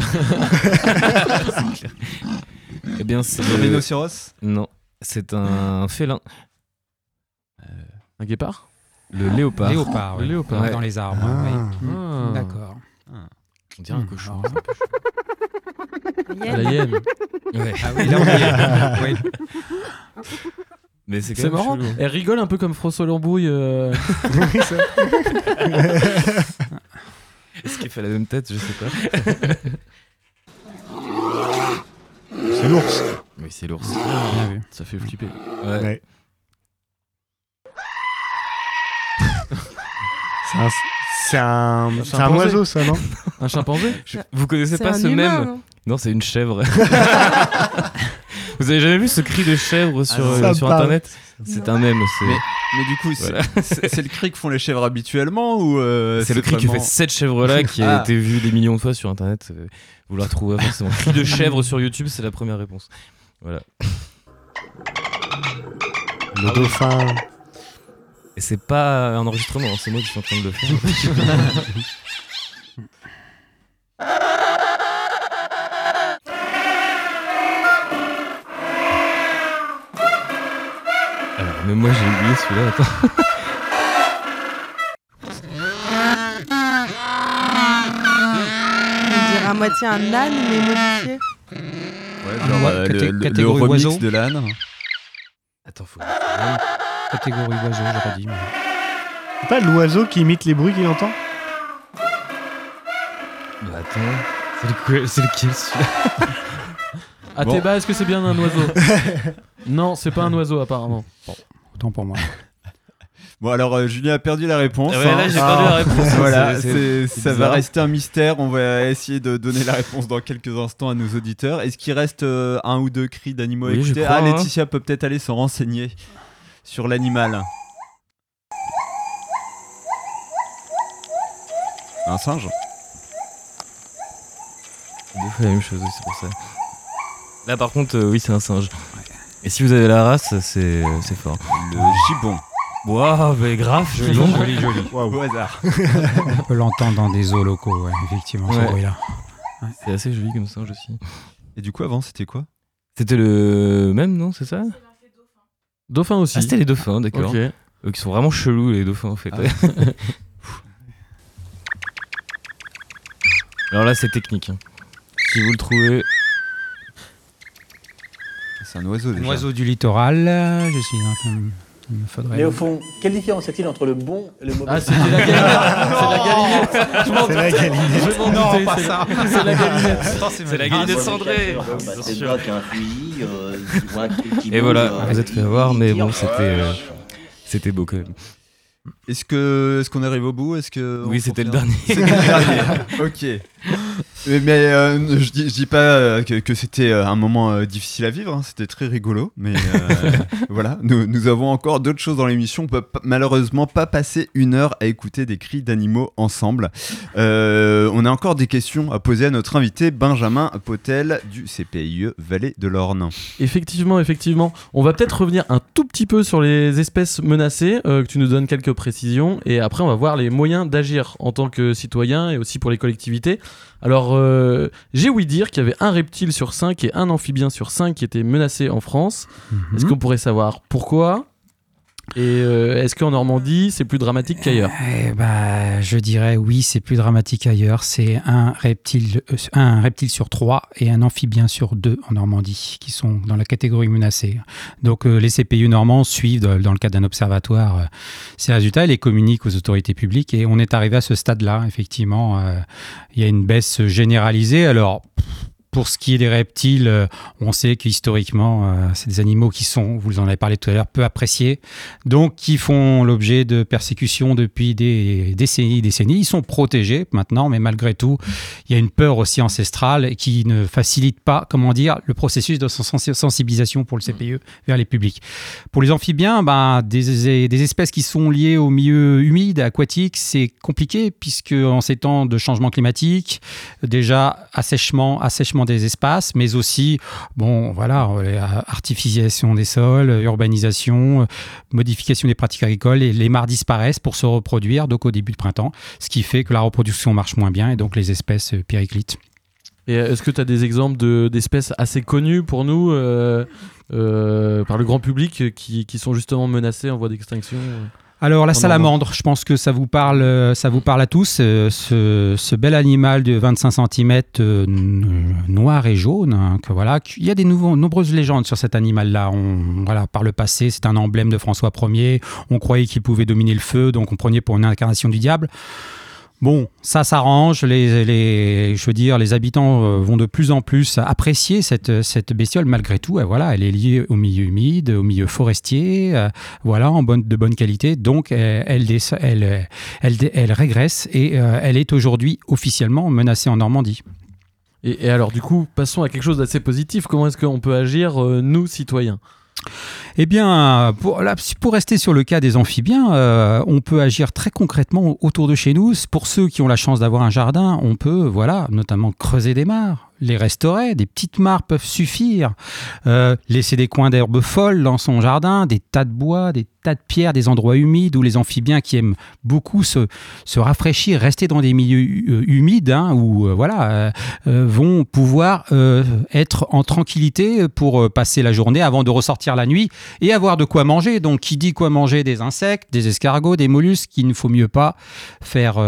<laughs> Eh bien, c'est le... rhinocéros Non. C'est un félin. Un guépard? Le léopard. Léopard, oui. Le léopard. Ouais, Dans les arbres. Ah. oui. Mm, Ah. D'accord. On dirait un Mm, cochon. la hyène. Ouais. Ah oui, là on y est. <laughs> Oui. Mais c'est quand C'est même marrant. chelou. hein. Elle rigole un peu comme François Lambrouille. euh, <laughs> <laughs> Est-ce qu'il fait la même tête? Je sais pas. C'est l'ours. Oui. c'est l'ours. Ça fait flipper. Ouais. Ouais. C'est un, c'est un, oiseau, ça, non Un chimpanzé <laughs> Vous connaissez pas ce humain, mème non Non, c'est une chèvre. <laughs> Vous avez jamais vu ce cri de chèvre sur, non. euh, sur internet C'est un mème. c'est- Mais, mais du coup, c'est Voilà. c'est- c'est le cri que font les chèvres habituellement ou euh, C'est le cri que fait cette chèvre-là <laughs> qui a Ah. été vu des millions de fois sur internet. Euh, Vous la retrouvez forcément. Cri de chèvre sur YouTube, c'est la première réponse. Voilà. Le dauphin. Et c'est pas un enregistrement, hein, c'est moi qui suis en train de le faire. <laughs> Alors, même moi j'ai oublié celui-là, attends. À moitié un âne, mais modifié. Ouais, genre, Ouais, euh, le, le- le catégorie remix oiseau. de l'âne. Attends, faut. Catégorie oiseau, j'aurais dit. mais- C'est pas l'oiseau qui imite les bruits qu'il entend Bah attends, c'est lequel, c'est lequel celui-là? <laughs> À Bon. tes bas, est-ce que c'est bien un oiseau? <laughs> Non, c'est pas un oiseau apparemment. Autant pour moi. <laughs> Bon, alors euh, Julien a perdu la réponse. Ah ouais, là, j'ai perdu la réponse. Voilà, C'est- c'est- c'est ça va rester un mystère. On va essayer de donner la réponse dans quelques instants à nos auditeurs. Est-ce qu'il reste euh, un ou deux cris d'animaux à Oui, je écouter? Crois, Ah, hein. Laetitia peut peut-être aller se renseigner sur l'animal. Un singe Deux fois la même chose, c'est pour ça. Là par contre, euh, oui, c'est un singe. Et si vous avez la race, c'est c'est fort. Le gibbon. Waouh, mais grave, Joli, joli, joli. Au hasard. On peut l'entendre dans des zoos locaux, ouais, effectivement, ce Ouais. bruit-là. C'est assez joli comme singe aussi. Et du coup, avant, c'était quoi? C'était le même, non C'est ça? Dauphin aussi. Ah, c'était les dauphins, d'accord. Ok. Eux qui sont vraiment chelous, les dauphins, en fait. Ah. <laughs> Alors là, c'est technique. hein. Si vous le trouvez. C'est un oiseau Un déjà. oiseau du littoral, je suis en train de- Il me faudrait. Mais au fond, quelle différence y a-t-il entre le bon et le mauvais Ah, c'était la galinette C'est la galinette <laughs> Je m'en C'est la doutais. galinette. Je m'en Non, doutais, pas c'est ça. la- <laughs> C'est la galinette C'est la galinette cendrée Bah, bien C'est sûr. pas qu'un fusil, tu vois un truc qui Et voilà, euh, vous êtes fait avoir, mais bon, c'était. euh, C'était beau quand même. Est-ce que est-ce qu'on arrive au bout? Est-ce que Oui, c'était le dernier. C'était le dernier. <laughs> ok. Mais, mais, euh, je, dis, je dis pas euh, que, que c'était euh, un moment euh, difficile à vivre. hein. C'était très rigolo. Mais euh, <laughs> voilà, nous, nous avons encore d'autres choses dans l'émission. On peut pas- malheureusement pas passer une heure à écouter des cris d'animaux ensemble. Euh, on a encore des questions à poser à notre invité Benjamin Potel du CPIE Vallée de l'Orne. Effectivement, effectivement. On va peut-être revenir un tout petit peu sur les espèces menacées, euh, que tu nous donnes quelques précisions, et après on va voir les moyens d'agir en tant que citoyen et aussi pour les collectivités. Alors, euh, j'ai ouï dire qu'il y avait un reptile sur cinq et un amphibien sur cinq qui étaient menacés en France. Mhm. Est-ce qu'on pourrait savoir pourquoi? Et euh, est-ce qu'en Normandie, c'est plus dramatique qu'ailleurs? Eh bah, je dirais oui, c'est plus dramatique ailleurs. C'est un reptile, euh, un reptile sur trois et un amphibien sur deux en Normandie qui sont dans la catégorie menacée. Donc euh, les CPU normands suivent dans, dans le cadre d'un observatoire euh, ces résultats et les communiquent aux autorités publiques. Et on est arrivé à ce stade-là, effectivement. euh, Il y a une baisse généralisée. Alors. pff, Pour ce qui est des reptiles, euh, on sait qu'historiquement, euh, c'est des animaux qui sont, vous en avez parlé tout à l'heure, peu appréciés donc qui font l'objet de persécutions depuis des décennies, décennies. Ils sont protégés maintenant, mais malgré tout, il y a une peur aussi ancestrale qui ne facilite pas, comment dire, le processus de sens- sensibilisation pour le CPE vers les publics. Pour les amphibiens, ben, des, des espèces qui sont liées au milieu humide, aquatique, c'est compliqué puisque en ces temps de changement climatique, déjà assèchement, assèchement des espaces, mais aussi, bon, voilà, euh, artificialisation des sols, urbanisation, euh, modification des pratiques agricoles, et les mares disparaissent pour se reproduire, donc au début de printemps, ce qui fait que la reproduction marche moins bien et donc les espèces euh, périclitent. Et euh, est-ce que tu as des exemples de- d'espèces assez connues pour nous, euh, euh, par le grand public, euh, qui, qui sont justement menacées en voie d'extinction euh? Alors la salamandre, je pense que ça vous parle, euh, ça vous parle à tous. euh, Ce, ce bel animal de 25 cm noir et jaune, hein, que voilà, il y a des nouveaux, nombreuses légendes sur cet animal-là. On, voilà, par le passé, c'est un emblème de François Ier. On croyait qu'il pouvait dominer le feu, donc on prenait pour une incarnation du diable. Bon, ça s'arrange. Les, je veux dire, les habitants euh, vont de plus en plus apprécier cette, cette bestiole malgré tout. Et voilà, elle est liée au milieu humide, au milieu forestier, euh, voilà, en bonne, de bonne qualité. Donc, euh, elle, elle, elle, elle, régresse et euh, elle est aujourd'hui officiellement menacée en Normandie. Et, alors, du coup, passons à quelque chose d'assez positif. Comment est-ce qu'on peut agir, euh, nous, citoyens? Eh bien, pour, rester sur le cas des amphibiens, euh, on peut agir très concrètement autour de chez nous. Pour ceux qui ont la chance d'avoir un jardin, on peut, voilà, notamment creuser des mares, les restaurer. Des petites mares peuvent suffire. Euh, laisser des coins d'herbe folle dans son jardin, des tas de bois, des tas de pierres, des endroits humides où les amphibiens qui aiment beaucoup se, se rafraîchir, rester dans des milieux euh, humides, hein, où euh, voilà, vont pouvoir être en tranquillité pour passer la journée avant de ressortir la nuit et avoir de quoi manger. Donc, qui dit quoi manger? Des insectes, des escargots, des mollusques qu'il ne faut mieux pas faire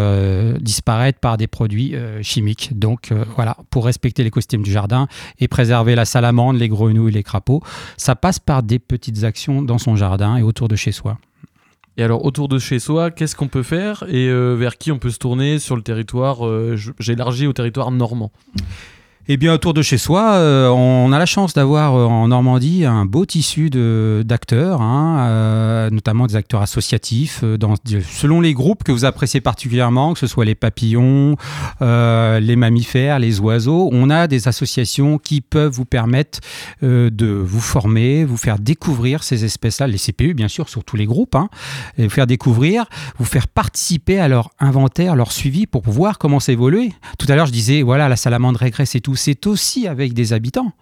disparaître par des produits chimiques. Donc, voilà, pour respecter l'écosystème du jardin et préserver la salamandre, les grenouilles, les crapauds, ça passe par des petites actions dans son jardin et autour de chez soi. Et alors, autour de chez soi, qu'est-ce qu'on peut faire et euh, vers qui on peut se tourner sur le territoire euh, J'élargis au territoire normand? Eh bien, autour de chez soi, euh, on a la chance d'avoir euh, en Normandie un beau tissu d'acteurs, hein, euh, notamment des acteurs associatifs, selon les groupes que vous appréciez particulièrement, que ce soit les papillons, les mammifères, les oiseaux. On a des associations qui peuvent vous permettre de vous former, vous faire découvrir ces espèces-là, les CPU bien sûr, sur tous les groupes, hein, vous faire découvrir, vous faire participer à leur inventaire, leur suivi pour voir comment ça évolue. Tout à l'heure, je disais, voilà, la salamandre régresse et tout. C'est aussi avec des habitants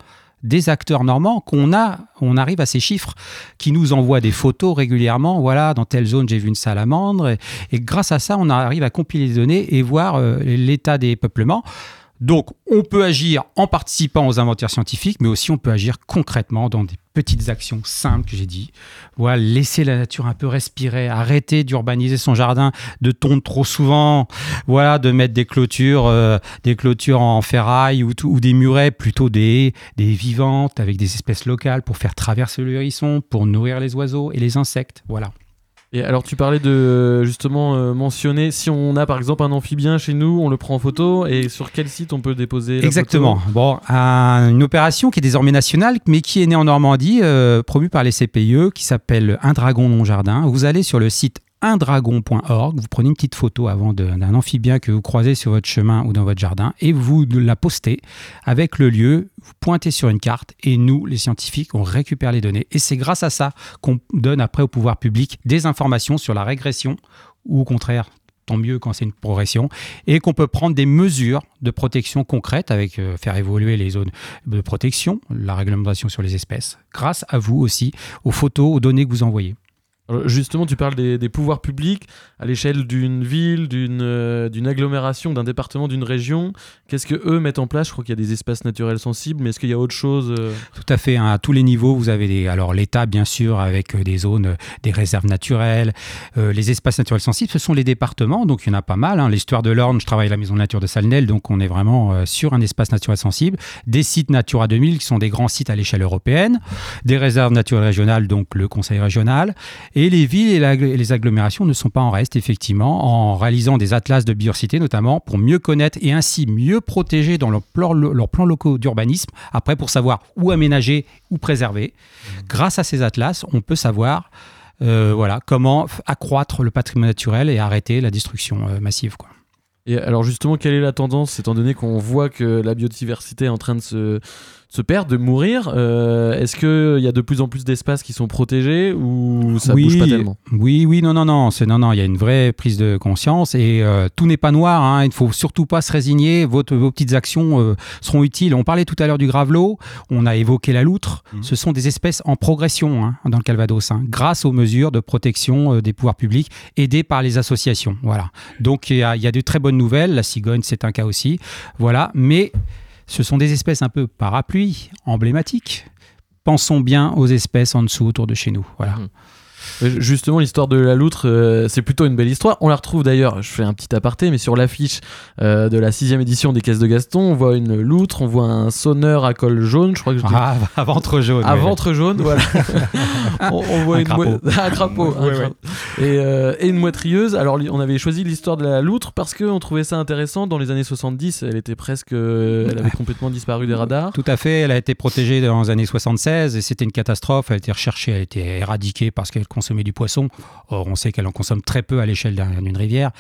des acteurs normands qu'on arrive à ces chiffres, qui nous envoient des photos régulièrement. Voilà, dans telle zone, j'ai vu une salamandre. Et, et grâce à ça, on arrive à compiler les données et voir euh, l'état des peuplements. Donc, on peut agir en participant aux inventaires scientifiques, mais aussi on peut agir concrètement dans des petites actions simples que j'ai dit. Voilà, laisser la nature un peu respirer, arrêter d'urbaniser son jardin, de tondre trop souvent, voilà, de mettre des clôtures, euh, des clôtures en ferraille ou, des murets, plutôt des, des vivantes avec des espèces locales pour faire traverser le hérisson, pour nourrir les oiseaux et les insectes. Voilà. Et alors, tu parlais de justement euh, mentionner si on a par exemple un amphibien chez nous, on le prend en photo et sur quel site on peut déposer la Exactement. photo? Bon, un- une opération qui est désormais nationale, mais qui est née en Normandie, euh, promue par les CPIE, qui s'appelle Un dragon non jardin. Vous allez sur le site undragon.org, vous prenez une petite photo avant d'un amphibien que vous croisez sur votre chemin ou dans votre jardin et vous la postez avec le lieu, vous pointez sur une carte et nous, les scientifiques, on récupère les données. Et c'est grâce à ça qu'on donne après au pouvoir public des informations sur la régression ou au contraire tant mieux quand c'est une progression, et qu'on peut prendre des mesures de protection concrètes avec euh, faire évoluer les zones de protection, la réglementation sur les espèces, grâce à vous aussi, aux photos, aux données que vous envoyez. Alors, justement, tu parles des, pouvoirs publics à l'échelle d'une ville, d'une euh, d'une agglomération, d'un département, d'une région. Qu'est-ce que eux mettent en place? Je crois qu'il y a des espaces naturels sensibles, mais est-ce qu'il y a autre chose euh? Tout à fait, hein, à tous les niveaux, vous avez alors l'État bien sûr avec euh, des zones, euh, des réserves naturelles, euh, les espaces naturels sensibles, ce sont les départements, donc il y en a pas mal. hein. L'histoire de l'Orne, je travaille à la Maison de Nature de Salnel, donc on est vraiment euh, sur un espace naturel sensible. Des sites Natura 2000 qui sont des grands sites à l'échelle européenne, des réserves naturelles régionales, donc le Conseil régional, et les villes et, et les agglomérations ne sont pas en reste effectivement, en réalisant des atlas de biodiversité notamment pour mieux connaître et ainsi mieux protéger dans leurs plans, leurs plans locaux d'urbanisme, après pour savoir où aménager, où préserver. Grâce à ces atlas, on peut savoir euh, voilà, comment accroître le patrimoine naturel et arrêter la destruction euh, massive. Quoi. Et alors justement, quelle est la tendance, étant donné qu'on voit que la biodiversité est en train de se, se perdre, de mourir euh, Est-ce qu'il y a de plus en plus d'espaces qui sont protégés ou ça oui, bouge pas tellement? Oui, oui, non, non, non, c'est non, non. Il y a une vraie prise de conscience et euh, tout n'est pas noir. hein, il ne faut surtout pas se résigner. Votre, vos petites actions euh, seront utiles. On parlait tout à l'heure du gravelot. On a évoqué la loutre. Ce sont des espèces en progression hein, dans le Calvados, hein, grâce aux mesures de protection euh, des pouvoirs publics aidées par les associations. Voilà. Donc il y, a, il y a de très bonnes nouvelles. La cigogne, c'est un cas aussi. Voilà, mais ce sont des espèces un peu parapluies, emblématiques. Pensons bien aux espèces en dessous autour de chez nous. Voilà. Euh, Justement, l'histoire de la loutre, euh, c'est plutôt une belle histoire. On la retrouve d'ailleurs, je fais un petit aparté, mais sur l'affiche euh, de la sixième édition des Caisses de Gaston, on voit une loutre, on voit un sonneur à col jaune, je crois que je dis- Ah, à ventre jaune. À ouais. ventre jaune, <laughs> voilà. <laughs> on, on voit Un une crapaud. <laughs> un crapaud. un Ouais, crapaud. ouais. Et, euh, et une moitrieuse. Alors, on avait choisi l'histoire de la loutre parce qu'on trouvait ça intéressant. Dans les années 70, elle était presque. euh, Elle avait complètement disparu des radars. Tout à fait, elle a été protégée dans les années 76 et c'était une catastrophe. Elle a été recherchée, elle a été éradiquée parce qu'elle du poisson. Or, on sait qu'elle en consomme très peu à l'échelle d'un- d'une rivière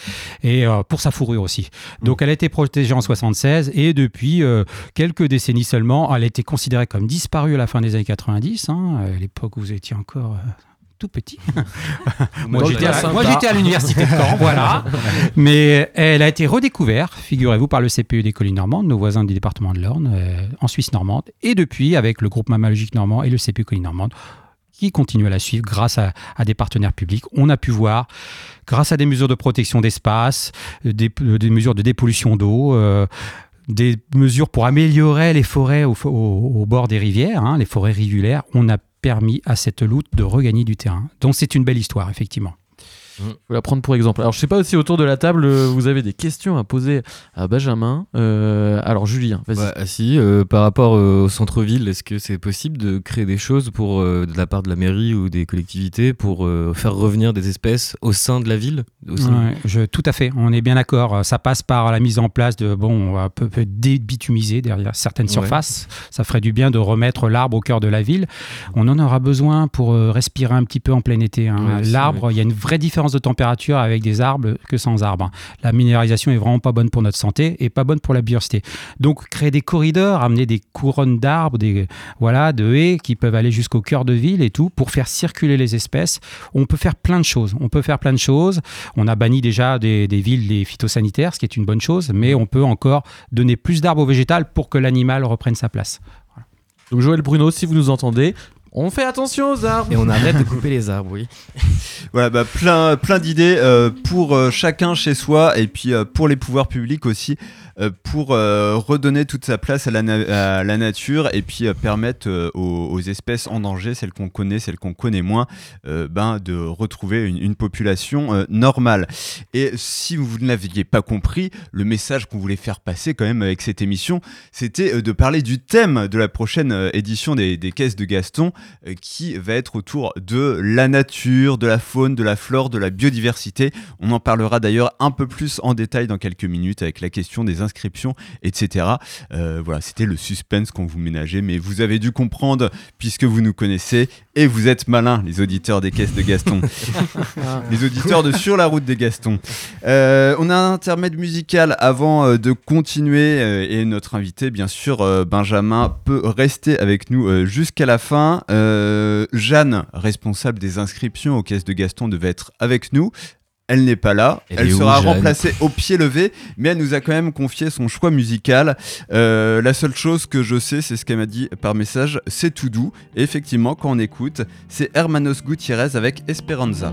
et euh, pour sa fourrure aussi. Donc, elle a été protégée en 76 et depuis euh, quelques décennies seulement, elle a été considérée comme disparue à la fin des années 90, hein, à l'époque où vous étiez encore. euh, tout petit. <laughs> moi, j'étais à, à l'université de Caen, voilà. <laughs> Mais elle a été redécouverte, figurez-vous, par le CPE des collines normandes, nos voisins du département de l'Orne, euh, en Suisse normande, et depuis avec le groupe mammalogique normand et le CPE collines normandes, qui continuent à la suivre grâce à, des partenaires publics. On a pu voir, grâce à des mesures de protection d'espace, euh, des, euh, des mesures de dépollution d'eau, euh, des mesures pour améliorer les forêts au bord des rivières, hein, les forêts rivulaires, on a permis à cette loutre de regagner du terrain. Donc c'est une belle histoire, effectivement. Faut la prendre pour exemple. Alors, je sais pas si autour de la table, euh, vous avez des questions à poser à Benjamin. Euh, alors, Julien, vas-y. Ouais, ah si, euh, par rapport euh, au centre-ville, est-ce que c'est possible de créer des choses pour, euh, de la part de la mairie ou des collectivités pour euh, faire revenir des espèces au sein de la ville Ouais, je, tout à fait, on est bien d'accord. Ça passe par la mise en place de, bon, on va un peu, peu débitumiser derrière certaines Ouais. surfaces. Ça ferait du bien de remettre l'arbre au cœur de la ville. On en aura besoin pour euh, respirer un petit peu en plein été. hein. Ouais, aussi, L'arbre, il y a une vraie différence de température avec des arbres que sans arbres. La minéralisation est vraiment pas bonne pour notre santé et pas bonne pour la biodiversité. Donc, créer des corridors, amener des couronnes d'arbres, des voilà, de haies qui peuvent aller jusqu'au cœur de ville et tout pour faire circuler les espèces. On peut faire plein de choses. On peut faire plein de choses. On a banni déjà des, villes les phytosanitaires, ce qui est une bonne chose, mais on peut encore donner plus d'arbres au végétal pour que l'animal reprenne sa place. Donc, Joël Bruno, si vous nous entendez, on fait attention aux arbres. Et on arrête de <laughs> couper les arbres, oui. <laughs> Voilà, bah, plein, plein d'idées euh, pour euh, chacun chez soi et puis euh, pour les pouvoirs publics aussi, euh, pour euh, redonner toute sa place à la, na- à la nature et puis euh, permettre euh, aux, aux espèces en danger, celles qu'on connaît, celles qu'on connaît moins, euh, ben, de retrouver une, une population euh, normale. Et si vous ne l'aviez pas compris, le message qu'on voulait faire passer quand même avec cette émission, c'était euh, de parler du thème de la prochaine euh, édition des, des caisses de Gaston, euh, qui va être autour de la nature, de la faune, de la flore, de la biodiversité. On en parlera d'ailleurs un peu plus en détail dans quelques minutes avec la question des inscriptions, etc. Euh, voilà, c'était le suspense qu'on vous ménageait, mais vous avez dû comprendre puisque vous nous connaissez et vous êtes malins, les auditeurs des caisses de Gaston. <laughs> les auditeurs de Sur la route des Gastons. Euh, on a un intermède musical avant euh, de continuer euh, et notre invité, bien sûr, euh, Benjamin, peut rester avec nous euh, jusqu'à la fin. Euh, Jeanne, responsable des inscriptions aux caisses de Gaston, devait être avec nous. Elle n'est pas là. Elle sera remplacée au pied levé, mais elle nous a quand même confié son choix musical. Euh, la seule chose que je sais, c'est ce qu'elle m'a dit par message, c'est tout doux. Et effectivement, quand on écoute, c'est Hermanos Gutiérrez avec. Esperanza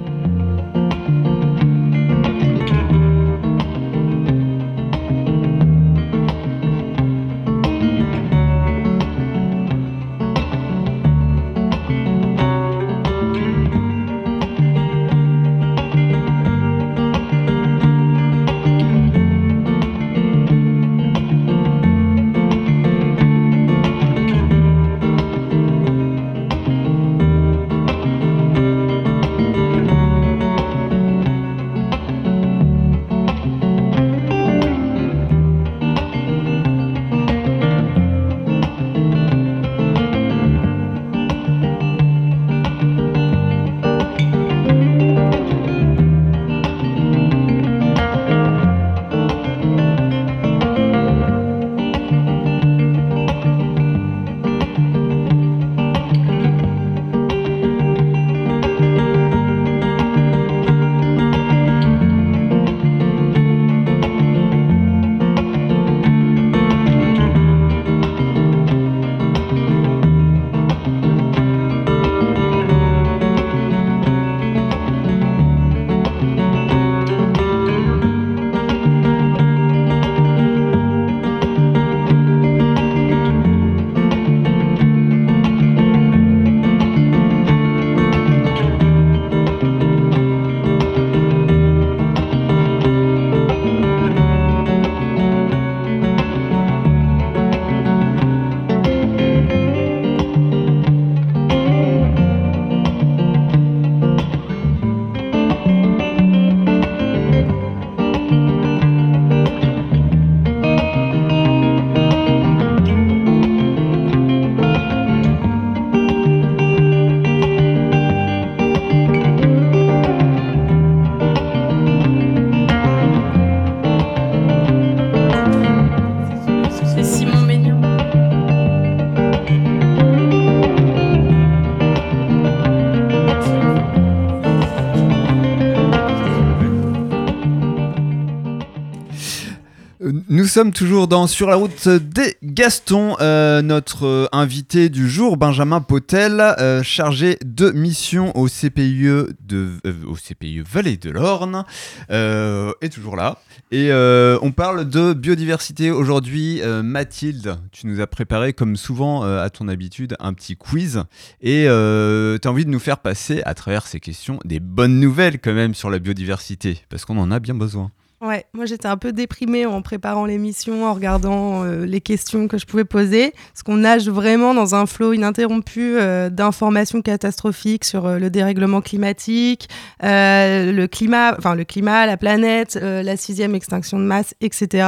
sommes toujours dans Sur la route des Gastons. Euh, notre euh, invité du jour, Benjamin Potel, euh, chargé de mission au CPIE, de, au CPIE Vallée de l'Orne, est toujours là. Et on parle de biodiversité aujourd'hui. Mathilde, tu nous as préparé, comme souvent à ton habitude, un petit quiz. Et tu as envie de nous faire passer, à travers ces questions, des bonnes nouvelles quand même sur la biodiversité, parce qu'on en a bien besoin. Ouais, moi j'étais un peu déprimée en préparant l'émission, en regardant euh, les questions que je pouvais poser, parce qu'on nage vraiment dans un flot ininterrompu euh, d'informations catastrophiques sur euh, le dérèglement climatique, le climat, enfin le climat, la planète, la sixième extinction de masse, etc.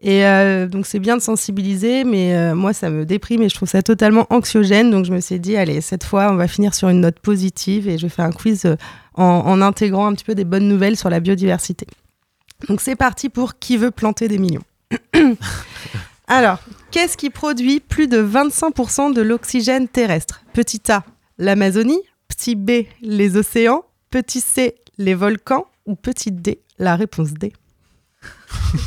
Et donc c'est bien de sensibiliser, mais moi ça me déprime et je trouve ça totalement anxiogène. Donc je me suis dit, allez, cette fois on va finir sur une note positive et je faire un quiz en intégrant un petit peu des bonnes nouvelles sur la biodiversité. Donc c'est parti pour qui veut planter des millions. <coughs> Alors, qu'est-ce qui produit plus de 25% de l'oxygène terrestre? Petit A, l'Amazonie. Petit B, les océans. Petit C, les volcans. Ou petit D, la réponse D? <laughs>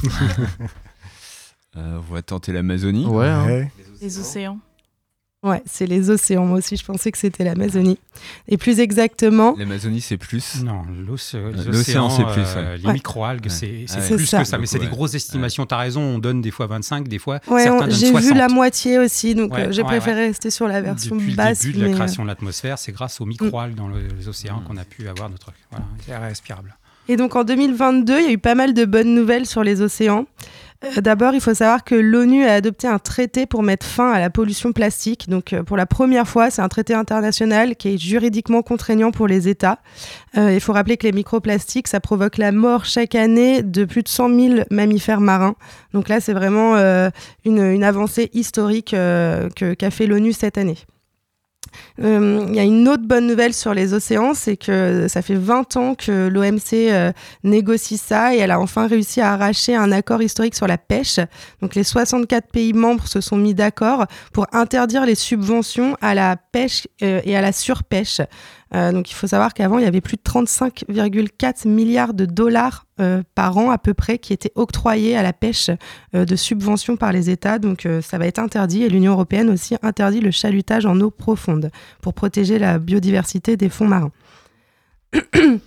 Euh, on va tenter l'Amazonie. Ouais. hein. Ouais. Les océans. Ouais, c'est les océans. Moi aussi, je pensais que c'était l'Amazonie. Et plus exactement, L'Amazonie, c'est plus. Non, Euh, l'océan, c'est plus, euh, ouais. les Ouais. microalgues, Ouais. c'est c'est Ouais. plus C'est ça. que ça. Mais c'est des grosses estimations. T'as raison, on donne des fois 25, des fois j'ai 60. vu la moitié aussi. Donc Ouais, euh, j'ai ouais, préféré rester sur la version Depuis basse. le début de la euh, création de l'atmosphère, c'est grâce aux microalgues dans le- les océans qu'on a pu avoir notre voilà, air respirable. Et donc en 2022, il y a eu pas mal de bonnes nouvelles sur les océans. Euh, D'abord, il faut savoir que l'ONU a adopté un traité pour mettre fin à la pollution plastique. Donc euh, pour la première fois, c'est un traité international qui est juridiquement contraignant pour les États. Euh, il faut rappeler que les microplastiques, ça provoque la mort chaque année de plus de 100 000 mammifères marins. Donc là, c'est vraiment une, avancée historique euh, qu'a fait l'ONU cette année. Euh, Il y a une autre bonne nouvelle sur les océans, c'est que ça fait 20 ans que l'OMC euh, négocie ça et elle a enfin réussi à arracher un accord historique sur la pêche. Donc les 64 pays membres se sont mis d'accord pour interdire les subventions à la pêche euh, et à la surpêche. Euh, donc il faut savoir qu'avant, il y avait plus de 35,4 milliards de dollars euh, par an à peu près qui étaient octroyés à la pêche euh, de subventions par les États. Donc ça va être interdit et l'Union européenne aussi interdit le chalutage en eau profonde pour protéger la biodiversité des fonds marins. <coughs>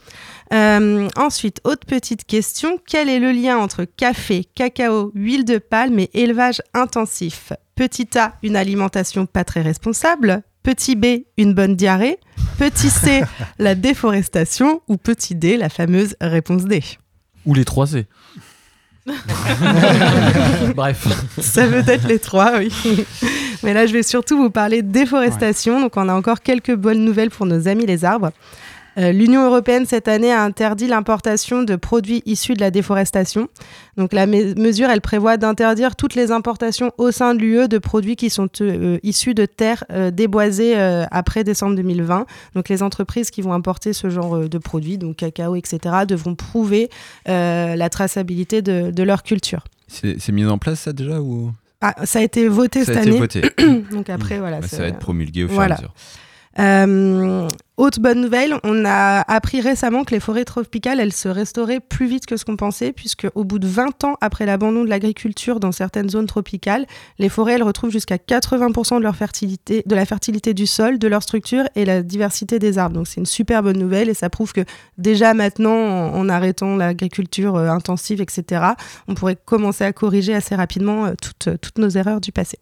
Ensuite, autre petite question, quel est le lien entre café, cacao, huile de palme et élevage intensif? Petit A, une alimentation pas très responsable. Petit B, une bonne diarrhée. Petit C, <laughs> la déforestation. Ou petit D, la fameuse réponse D. Ou les 3 C. <laughs> Bref. Ça veut être les trois, oui. Mais là, je vais surtout vous parler de déforestation. Donc, on a encore quelques bonnes nouvelles pour nos amis les arbres. Euh, L'Union européenne, cette année, a interdit l'importation de produits issus de la déforestation. Donc, la me- mesure, elle prévoit d'interdire toutes les importations au sein de l'UE de produits qui sont euh, issus de terres euh, déboisées après décembre 2020. Donc, les entreprises qui vont importer ce genre de produits, donc cacao, etc., devront prouver la traçabilité de, de leur culture. C'est mis en place ça déjà ou? Ah, ça a été voté Ça a cette été année. voté. <coughs> Donc après, voilà. Bah, ça va être promulgué au fur Voilà. et à mesure. Euh, autre bonne nouvelle, on a appris récemment que les forêts tropicales, elles se restauraient plus vite que ce qu'on pensait, puisque au bout de 20 ans après l'abandon de l'agriculture dans certaines zones tropicales, les forêts, elles retrouvent jusqu'à 80% de leur fertilité, de la fertilité du sol, de leur structure et la diversité des arbres. Donc c'est une super bonne nouvelle et ça prouve que déjà maintenant, en, arrêtant l'agriculture euh, intensive, etc., on pourrait commencer à corriger assez rapidement euh, toutes nos erreurs du passé.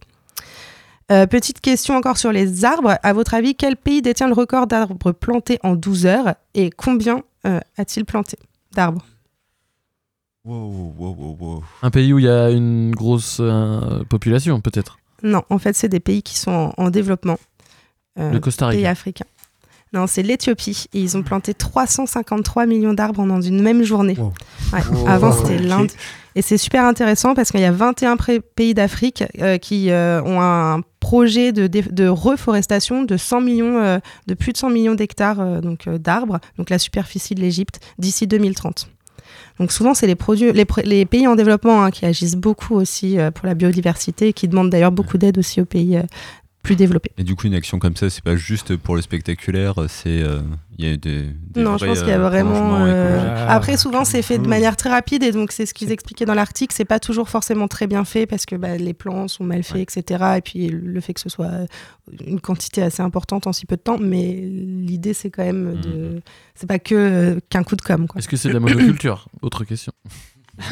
Euh, petite question encore sur les arbres. À votre avis, quel pays détient le record d'arbres plantés en 12 heures et combien euh, a-t-il planté d'arbres? Wow, wow, wow, wow. Un pays où il y a une grosse euh, population, peut-être? Non, en fait, c'est des pays qui sont en, en développement. Euh, Le Costa Rica. Pays africains. Non, c'est l'Éthiopie. Et ils ont planté 353 millions d'arbres en dans une même journée. Ouais. Wow. Avant, c'était l'Inde. Et c'est super intéressant parce qu'il y a 21 pré- pays d'Afrique euh, qui euh, ont un projet de, reforestation de 100 millions, euh, de plus de 100 millions d'hectares euh, donc euh, d'arbres, donc la superficie de l'Égypte, d'ici 2030. Donc souvent, c'est les, les, pays en développement hein, qui agissent beaucoup aussi pour la biodiversité et qui demandent d'ailleurs beaucoup d'aide aussi aux pays plus développée. Et du coup, une action comme ça, c'est pas juste pour le spectaculaire, c'est euh, il y a des, des Non, je pense qu'il y a euh, vraiment. euh, écologiques. Après, souvent, c'est fait de manière très rapide et donc c'est ce qu'ils expliquaient dans l'article. C'est pas toujours forcément très bien fait parce que bah, les plans sont mal faits, etc. Et puis le fait que ce soit une quantité assez importante en si peu de temps. Mais l'idée, c'est quand même Mmh. de. C'est pas que euh, qu'un coup de com. Quoi. Est-ce que c'est de la monoculture? Autre question.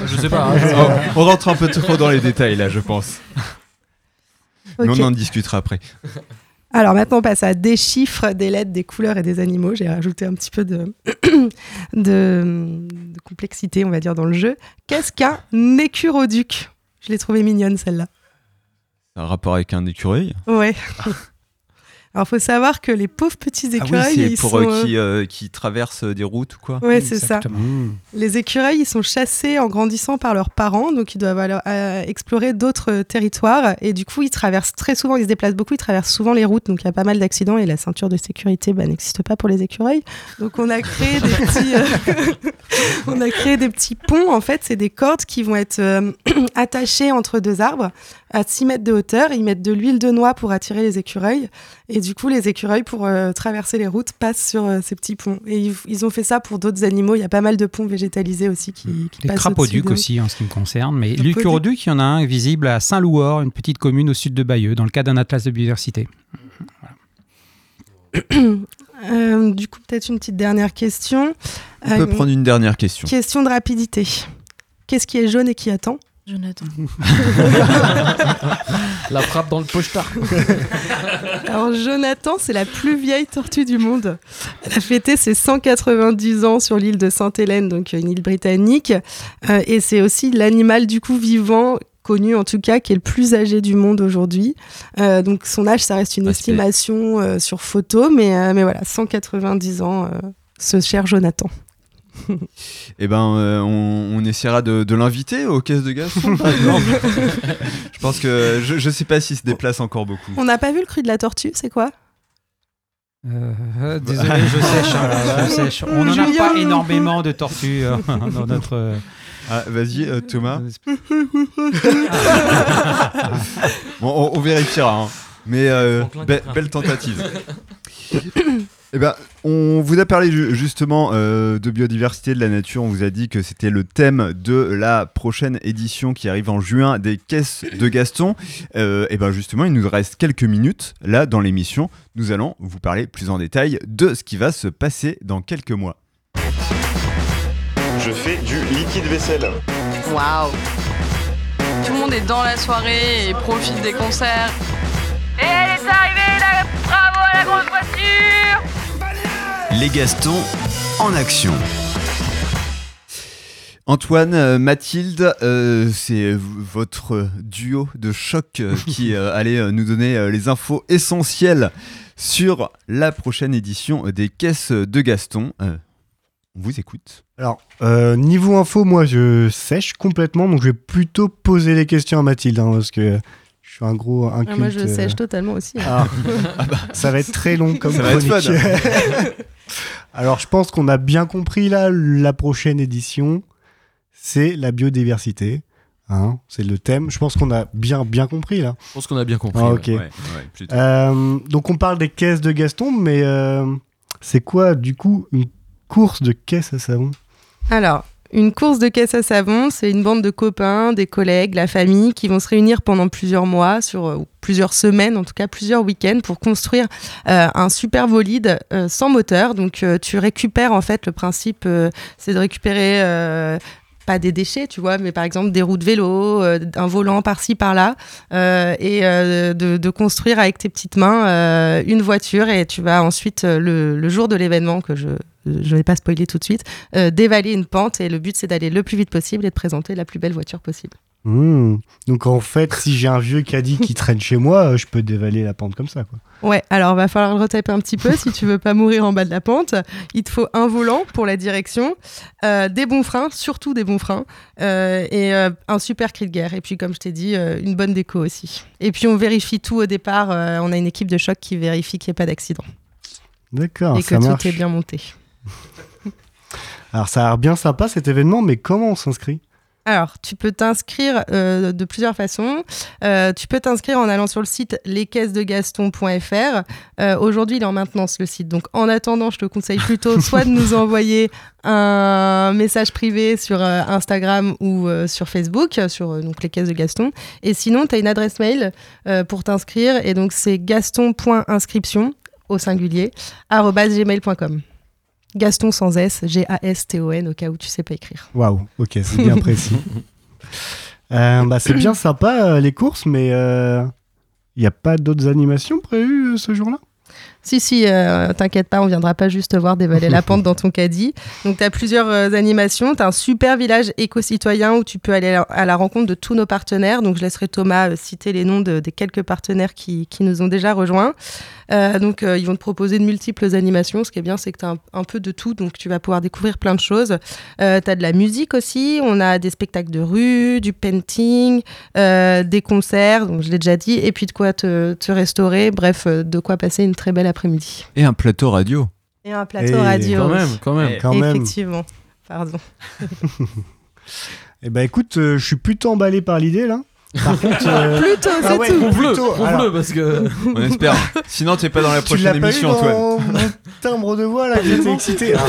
Je sais pas. hein, on rentre un peu trop dans les détails là, je pense. Mais on en discutera après. <laughs> Alors maintenant, on passe à des chiffres, des lettres, des couleurs et des animaux. J'ai rajouté un petit peu de, <coughs> de, de complexité, on va dire, dans le jeu. Qu'est-ce qu'un écuroduc? Je l'ai trouvé mignonne, celle-là. Un rapport avec un écureuil? Ouais. <laughs> Alors, faut savoir que les pauvres petits Ah oui, écureuils, c'est ils pour sont, euh, euh, qui, euh, qui traversent des routes ou quoi Ouais, c'est ça. Mmh. Les écureuils, ils sont chassés en grandissant par leurs parents, donc ils doivent euh, explorer d'autres euh, territoires. Et du coup, ils traversent très souvent, ils se déplacent beaucoup, ils traversent souvent les routes, donc il y a pas mal d'accidents et la ceinture de sécurité bah, n'existe pas pour les écureuils. Donc on a créé des <laughs> petits, euh, <laughs> on a créé des petits ponts. En fait, c'est des cordes qui vont être euh, <clears throat> attachées entre deux arbres à 6 mètres de hauteur. Ils mettent de l'huile de noix pour attirer les écureuils. Et du coup, les écureuils, pour euh, traverser les routes, passent sur euh, ces petits ponts. Et ils, ils ont fait ça pour d'autres animaux. Il y a pas mal de ponts végétalisés aussi qui, qui Les passent crapauducs aussi, en ce qui me concerne. Mais l'Ucuroduc, il y en a un visible à Saint-Louor, une petite commune au sud de Bayeux, dans le cadre d'un atlas de biodiversité. <coughs> Euh, du coup, peut-être une petite dernière question. On peut prendre une dernière question. Question de rapidité. Qu'est-ce qui est jaune et qui attend? Jonathan. <laughs> La frappe dans le pochetard. <laughs> Alors Jonathan, c'est la plus vieille tortue du monde. Elle a fêté ses 190 ans sur l'île de Sainte-Hélène, donc une île britannique. Euh, et c'est aussi l'animal du coup vivant connu en tout cas qui est le plus âgé du monde aujourd'hui. Euh, donc son âge, ça reste une estimation euh, sur photo, mais, euh, mais voilà, 190 ans, euh, ce cher Jonathan. <laughs> Eh ben, euh, on, on essaiera de, de l'inviter aux caisses de <laughs> exemple. je pense que je, je sais pas s'il se déplace encore beaucoup. On n'a pas vu le cri de la tortue, c'est quoi? Euh, désolé, je <laughs> sèche. hein, je sèche. On n'en a pas énormément de tortues euh, dans notre. euh, Ah, vas-y, euh, Thomas. Bon, on, on vérifiera. hein. Mais euh, be- belle tentative. Eh ben, on vous a parlé ju- justement euh, de biodiversité de la nature. On vous a dit que c'était le thème de la prochaine édition qui arrive en juin des caisses de Gaston. Euh, et ben justement, il nous reste quelques minutes là dans l'émission. Nous allons vous parler plus en détail de ce qui va se passer dans quelques mois. Je fais du liquide vaisselle. Waouh Tout le monde est dans la soirée et profite des concerts. Et elle est arrivée, là Bravo à la grosse voiture Les Gastons en action. Antoine, euh, Mathilde, euh, c'est votre duo de choc euh, <laughs> qui euh, allait nous donner les infos essentielles sur la prochaine édition des caisses de Gaston. Euh, on vous écoute. Alors, euh, niveau info, moi, je sèche complètement, donc je vais plutôt poser les questions à Mathilde, hein, parce que je suis un gros inculte. Ah, Moi, je euh, sèche totalement aussi. Ah. <laughs> Ça va être très long comme Ça va être chronique. fun. <laughs> Alors, je pense qu'on a bien compris là, la prochaine édition, c'est la biodiversité. Hein, c'est le thème. Je pense qu'on a bien, bien compris là. Je pense qu'on a bien compris. Ah. Ouais, ouais. Euh, donc, on parle des caisses de Gaston, mais euh, c'est quoi du coup une course de caisses à savon? Alors, une course de caisse à savon, c'est une bande de copains, des collègues, la famille qui vont se réunir pendant plusieurs mois, sur euh, plusieurs semaines, en tout cas plusieurs week-ends, pour construire euh, un super bolide euh, sans moteur. Donc, tu récupères en fait le principe, c'est de récupérer. pas des déchets, tu vois, mais par exemple des roues de vélo, un volant par-ci, par-là, et de, construire avec tes petites mains une voiture. Et tu vas ensuite, le jour de l'événement, que je je vais pas spoiler tout de suite, euh, dévaler une pente. Et le but, c'est d'aller le plus vite possible et de présenter la plus belle voiture possible. Hmm. Donc, en fait, si j'ai un vieux caddie qui traîne chez moi, euh, je peux dévaler la pente comme ça. Quoi. Ouais, alors va falloir le retaper un petit peu si tu veux pas mourir en bas de la pente. Il te faut un volant pour la direction, euh, des bons freins, surtout des bons freins, euh, et euh, un super cri de guerre. Et puis, comme je t'ai dit, une bonne déco aussi. Et puis, on vérifie tout au départ. on a une équipe de choc qui vérifie qu'il n'y ait pas d'accident D'accord, et que ça tout marche. est bien monté. <laughs> Alors, ça a l'air bien sympa cet événement, mais comment on s'inscrit? Alors, tu peux t'inscrire euh, de plusieurs façons. Euh, tu peux t'inscrire en allant sur le site lescaissesdegaston.fr. Euh, Aujourd'hui, il est en maintenance le site. Donc, en attendant, je te conseille plutôt <laughs> soit de nous envoyer un message privé sur euh, Instagram ou sur Facebook, sur donc les caisses de Gaston. Et sinon, tu as une adresse mail pour t'inscrire. Et donc, c'est gaston.inscription au singulier gmail.com. Gaston sans S, G-A-S-T-O-N, au cas où tu sais pas écrire. Waouh, ok, c'est bien précis. <laughs> Euh, bah, c'est bien sympa euh, les courses, mais il n'y a pas d'autres animations prévues euh, ce jour-là? Si, si, euh, t'inquiète pas, on viendra pas juste te voir dévaler la pente <laughs> dans ton caddie. Donc, tu as plusieurs euh, animations. Tu as un super village éco-citoyen où tu peux aller à la, à la rencontre de tous nos partenaires. Donc, je laisserai Thomas euh, citer les noms de- des quelques partenaires qui, qui nous ont déjà rejoints. Euh, donc, euh, ils vont te proposer de multiples animations. Ce qui est bien, c'est que tu as un, un peu de tout. Donc, tu vas pouvoir découvrir plein de choses. Euh, tu as de la musique aussi. On a des spectacles de rue, du painting, euh, des concerts, donc je l'ai déjà dit, et puis de quoi te, te restaurer. Bref, de quoi passer une très belle après-midi. Et un plateau radio. Et un plateau radio. Quand même, quand même. Quand même. Effectivement. Pardon. <laughs> Eh ben écoute, euh, je suis plutôt emballé par l'idée là. Par contre, <laughs> euh, Plutôt, ah c'est ouais, tout. Prouve-le, prouve-le, Alors, parce que. On espère. Sinon, t'es pas dans la tu l'as prochaine pas eu émission, Antoine. dans mon timbre de voix là, j'étais excité. <laughs>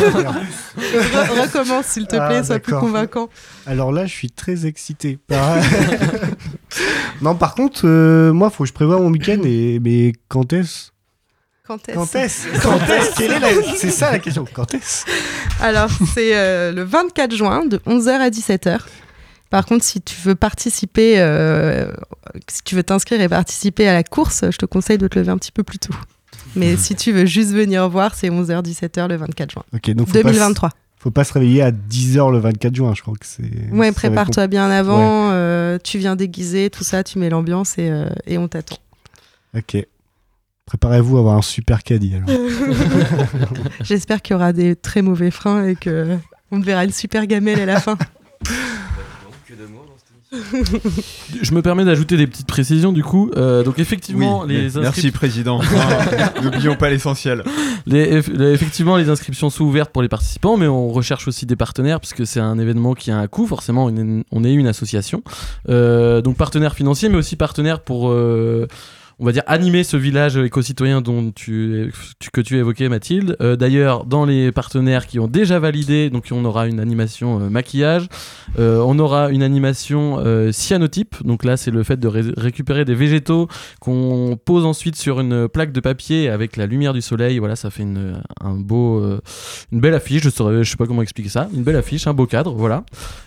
Ah, recommence, s'il te Ah, plaît, sois plus convaincant. Alors là, je suis très excité. <laughs> Par- non, par contre, euh, moi, faut que je prévoie mon week-end. Et mais quand est-ce Quand est-ce Quand est-ce Quand est-ce Quelle est la- C'est ça la question. Quand est-ce Alors, c'est euh, le 24 juin, de 11h à 17h. Par contre, si tu veux participer, euh, si tu veux t'inscrire et participer à la course, je te conseille de te lever un petit peu plus tôt. Mais <laughs> si tu veux juste venir voir, c'est 11h-17h le 24 juin. Ok, donc faut pas se- 2023. faut pas se réveiller à 10h le 24 juin, je crois que c'est. Ouais, prépare-toi bien avant, euh, tu viens déguisé, tout ça, tu mets l'ambiance et, euh, et on t'attend. Ok. Préparez-vous à avoir un super caddie alors. <laughs> J'espère qu'il y aura des très mauvais freins et que on verra une super gamelle à la fin. <laughs> Je me permets d'ajouter des petites précisions du coup. Euh, donc effectivement, Oui, les Merci, président. <laughs> N'oublions pas l'essentiel. Les, eff- les- effectivement, les inscriptions sont ouvertes pour les participants, mais on recherche aussi des partenaires puisque c'est un événement qui a un coût. Forcément, on est une association, Euh, donc partenaires financiers, mais aussi partenaires pour euh, on va dire animer ce village éco-citoyen dont tu, tu- que tu évoquais Mathilde. Euh, D'ailleurs, dans les partenaires qui ont déjà validé, donc on aura une animation euh, maquillage, euh, on aura une animation cyanotype. Donc là, c'est le fait de ré- récupérer des végétaux qu'on pose ensuite sur une plaque de papier avec la lumière du soleil. Voilà, ça fait une, un beau, une belle affiche. Je je sais pas comment expliquer ça. Une belle affiche, un beau cadre. Voilà.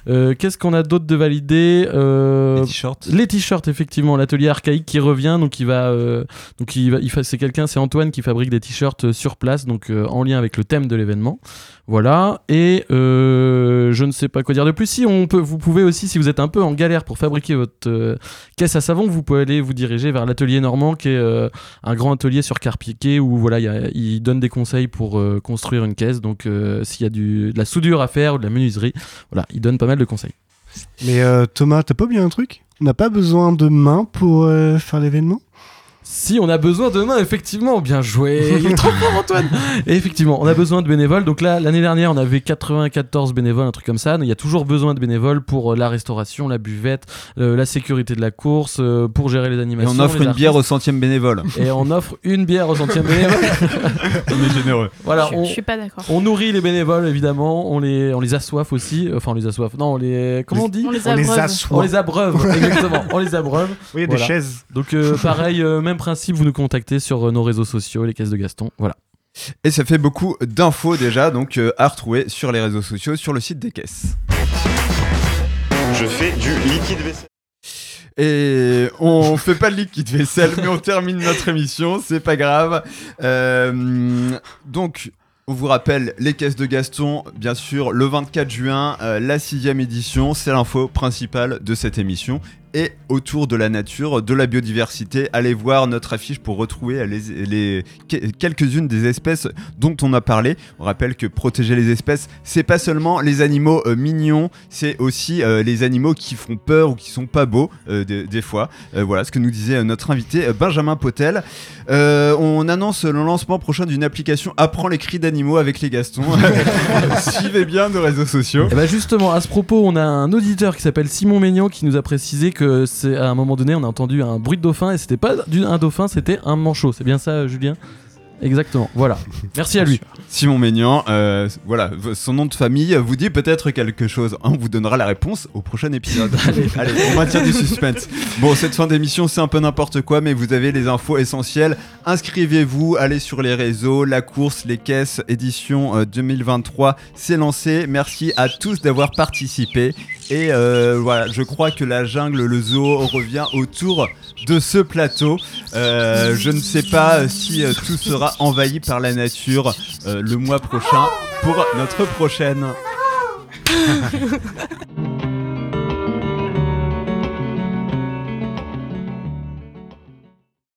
Qu'est-ce qu'on a d'autre de validé Les t-shirts. Les t-shirts, effectivement. L'atelier archaïque qui revient, donc il va, euh, donc c'est quelqu'un, c'est Antoine qui fabrique des t-shirts euh, sur place, donc euh, en lien avec le thème de l'événement. Voilà. Et je ne sais pas quoi dire de plus. Si on peut, vous pouvez aussi, si vous êtes un peu en galère pour fabriquer votre caisse à savon, vous pouvez aller vous diriger vers l'atelier Normand, qui est un grand atelier sur Carpiquet où voilà, il donne des conseils pour construire une caisse. Donc s'il y a du, de la soudure à faire ou de la menuiserie, voilà, il donne pas mal de conseils. Mais euh, Thomas, t'as pas oublié un truc? On n'a pas besoin de mains pour faire l'événement? Si on a besoin de mains, effectivement, bien joué. Il est trop fort, Antoine. Et effectivement, on a besoin de bénévoles. Donc là, l'année dernière, on avait 94 bénévoles, un truc comme ça. Il y a toujours besoin de bénévoles pour euh, la restauration, la buvette, euh, la sécurité de la course, euh, pour gérer les Et animations. on offre une bière au centième bénévole. Et on offre une bière au centième bénévole. <laughs> on est généreux. Voilà, Je- on, je suis pas d'accord. On nourrit les bénévoles, évidemment. On les, on les assoiffe aussi. Enfin, on les assoiffe. Non, on les. Comment on dit On les On les abreuve. On les abreuve, exactement. On les abreuve. Oui, il y a Voilà. des chaises. Donc, euh, pareil, euh, même principe, vous nous contactez sur euh, nos réseaux sociaux, les caisses de Gaston. Voilà. Et ça fait beaucoup d'infos déjà, donc euh, à retrouver sur les réseaux sociaux, sur le site des caisses. Je fais du liquide vaisselle. Et on <laughs> fait pas de liquide vaisselle, mais on termine notre émission, c'est pas grave. Euh, donc, on vous rappelle les caisses de Gaston, bien sûr, le 24 juin, euh, la sixième édition, c'est l'info principale de cette émission. Autour de la nature, de la biodiversité. Allez voir notre affiche pour retrouver quelques-unes des espèces dont on a parlé. On rappelle que protéger les espèces, c'est pas seulement les animaux euh, mignons, c'est aussi euh, les animaux qui font peur ou qui sont pas beaux euh, des, fois. Voilà ce que nous disait notre invité Benjamin Potel. On annonce le lancement prochain d'une application Apprends les cris d'animaux avec les Gastons. <laughs> Suivez bien nos réseaux sociaux. Et bah justement, à ce propos, on a un auditeur qui s'appelle Simon Maignan qui nous a précisé que c'est à un moment donné, on a entendu un bruit de dauphin et c'était pas un dauphin, c'était un manchot. C'est bien ça, Julien? Exactement. Voilà. <laughs> Merci à lui. Simon Maignan, euh, voilà, son nom de famille vous dit peut-être quelque chose. On vous donnera la réponse au prochain épisode. <laughs> allez, on maintient du suspense. Bon, cette fin d'émission, c'est un peu n'importe quoi, mais vous avez les infos essentielles. Inscrivez-vous, allez sur les réseaux, la course, les caisses, édition euh, 2023, c'est lancé. Merci à tous d'avoir participé. Et euh, voilà, je crois que la jungle, le zoo revient autour de ce plateau. Euh, je ne sais pas si euh, tout envahi par la nature euh, le mois prochain pour notre prochaine. <laughs>